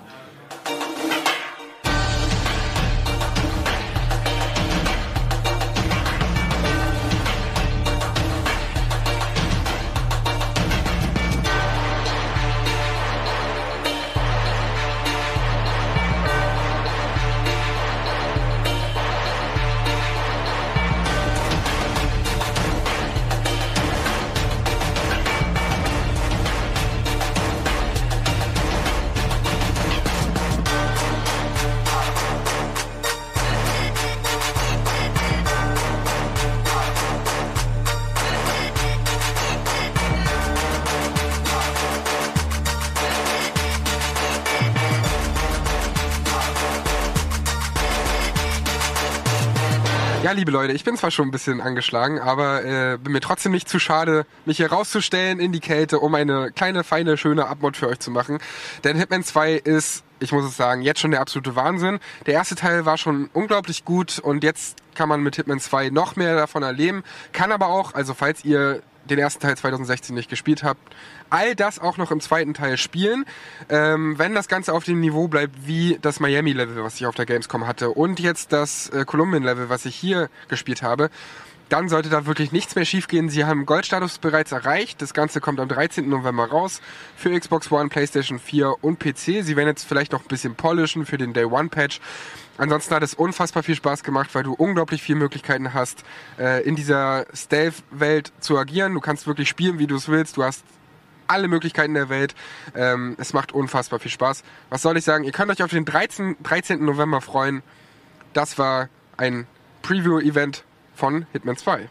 Liebe Leute, ich bin zwar schon ein bisschen angeschlagen, aber äh, bin mir trotzdem nicht zu schade, mich hier rauszustellen in die Kälte, um eine kleine, feine, schöne Abmod für euch zu machen. Denn Hitman 2 ist, ich muss es sagen, jetzt schon der absolute Wahnsinn. Der erste Teil war schon unglaublich gut und jetzt kann man mit Hitman 2 noch mehr davon erleben. Kann aber auch, also falls ihr den ersten Teil 2016 nicht gespielt habt, all das auch noch im zweiten Teil spielen, ähm, wenn das Ganze auf dem Niveau bleibt wie das Miami-Level, was ich auf der Gamescom hatte und jetzt das äh, Colombian-Level, was ich hier gespielt habe, dann sollte da wirklich nichts mehr schiefgehen. Sie haben Goldstatus bereits erreicht. Das Ganze kommt am 13. November raus für Xbox One, PlayStation 4 und PC. Sie werden jetzt vielleicht noch ein bisschen polischen für den Day One Patch. Ansonsten hat es unfassbar viel Spaß gemacht, weil du unglaublich viele Möglichkeiten hast, äh, in dieser Stealth-Welt zu agieren. Du kannst wirklich spielen, wie du es willst. Du hast alle Möglichkeiten der Welt. Ähm, es macht unfassbar viel Spaß. Was soll ich sagen? Ihr könnt euch auf den 13. 13. November freuen. Das war ein Preview-Event von Hitman 2.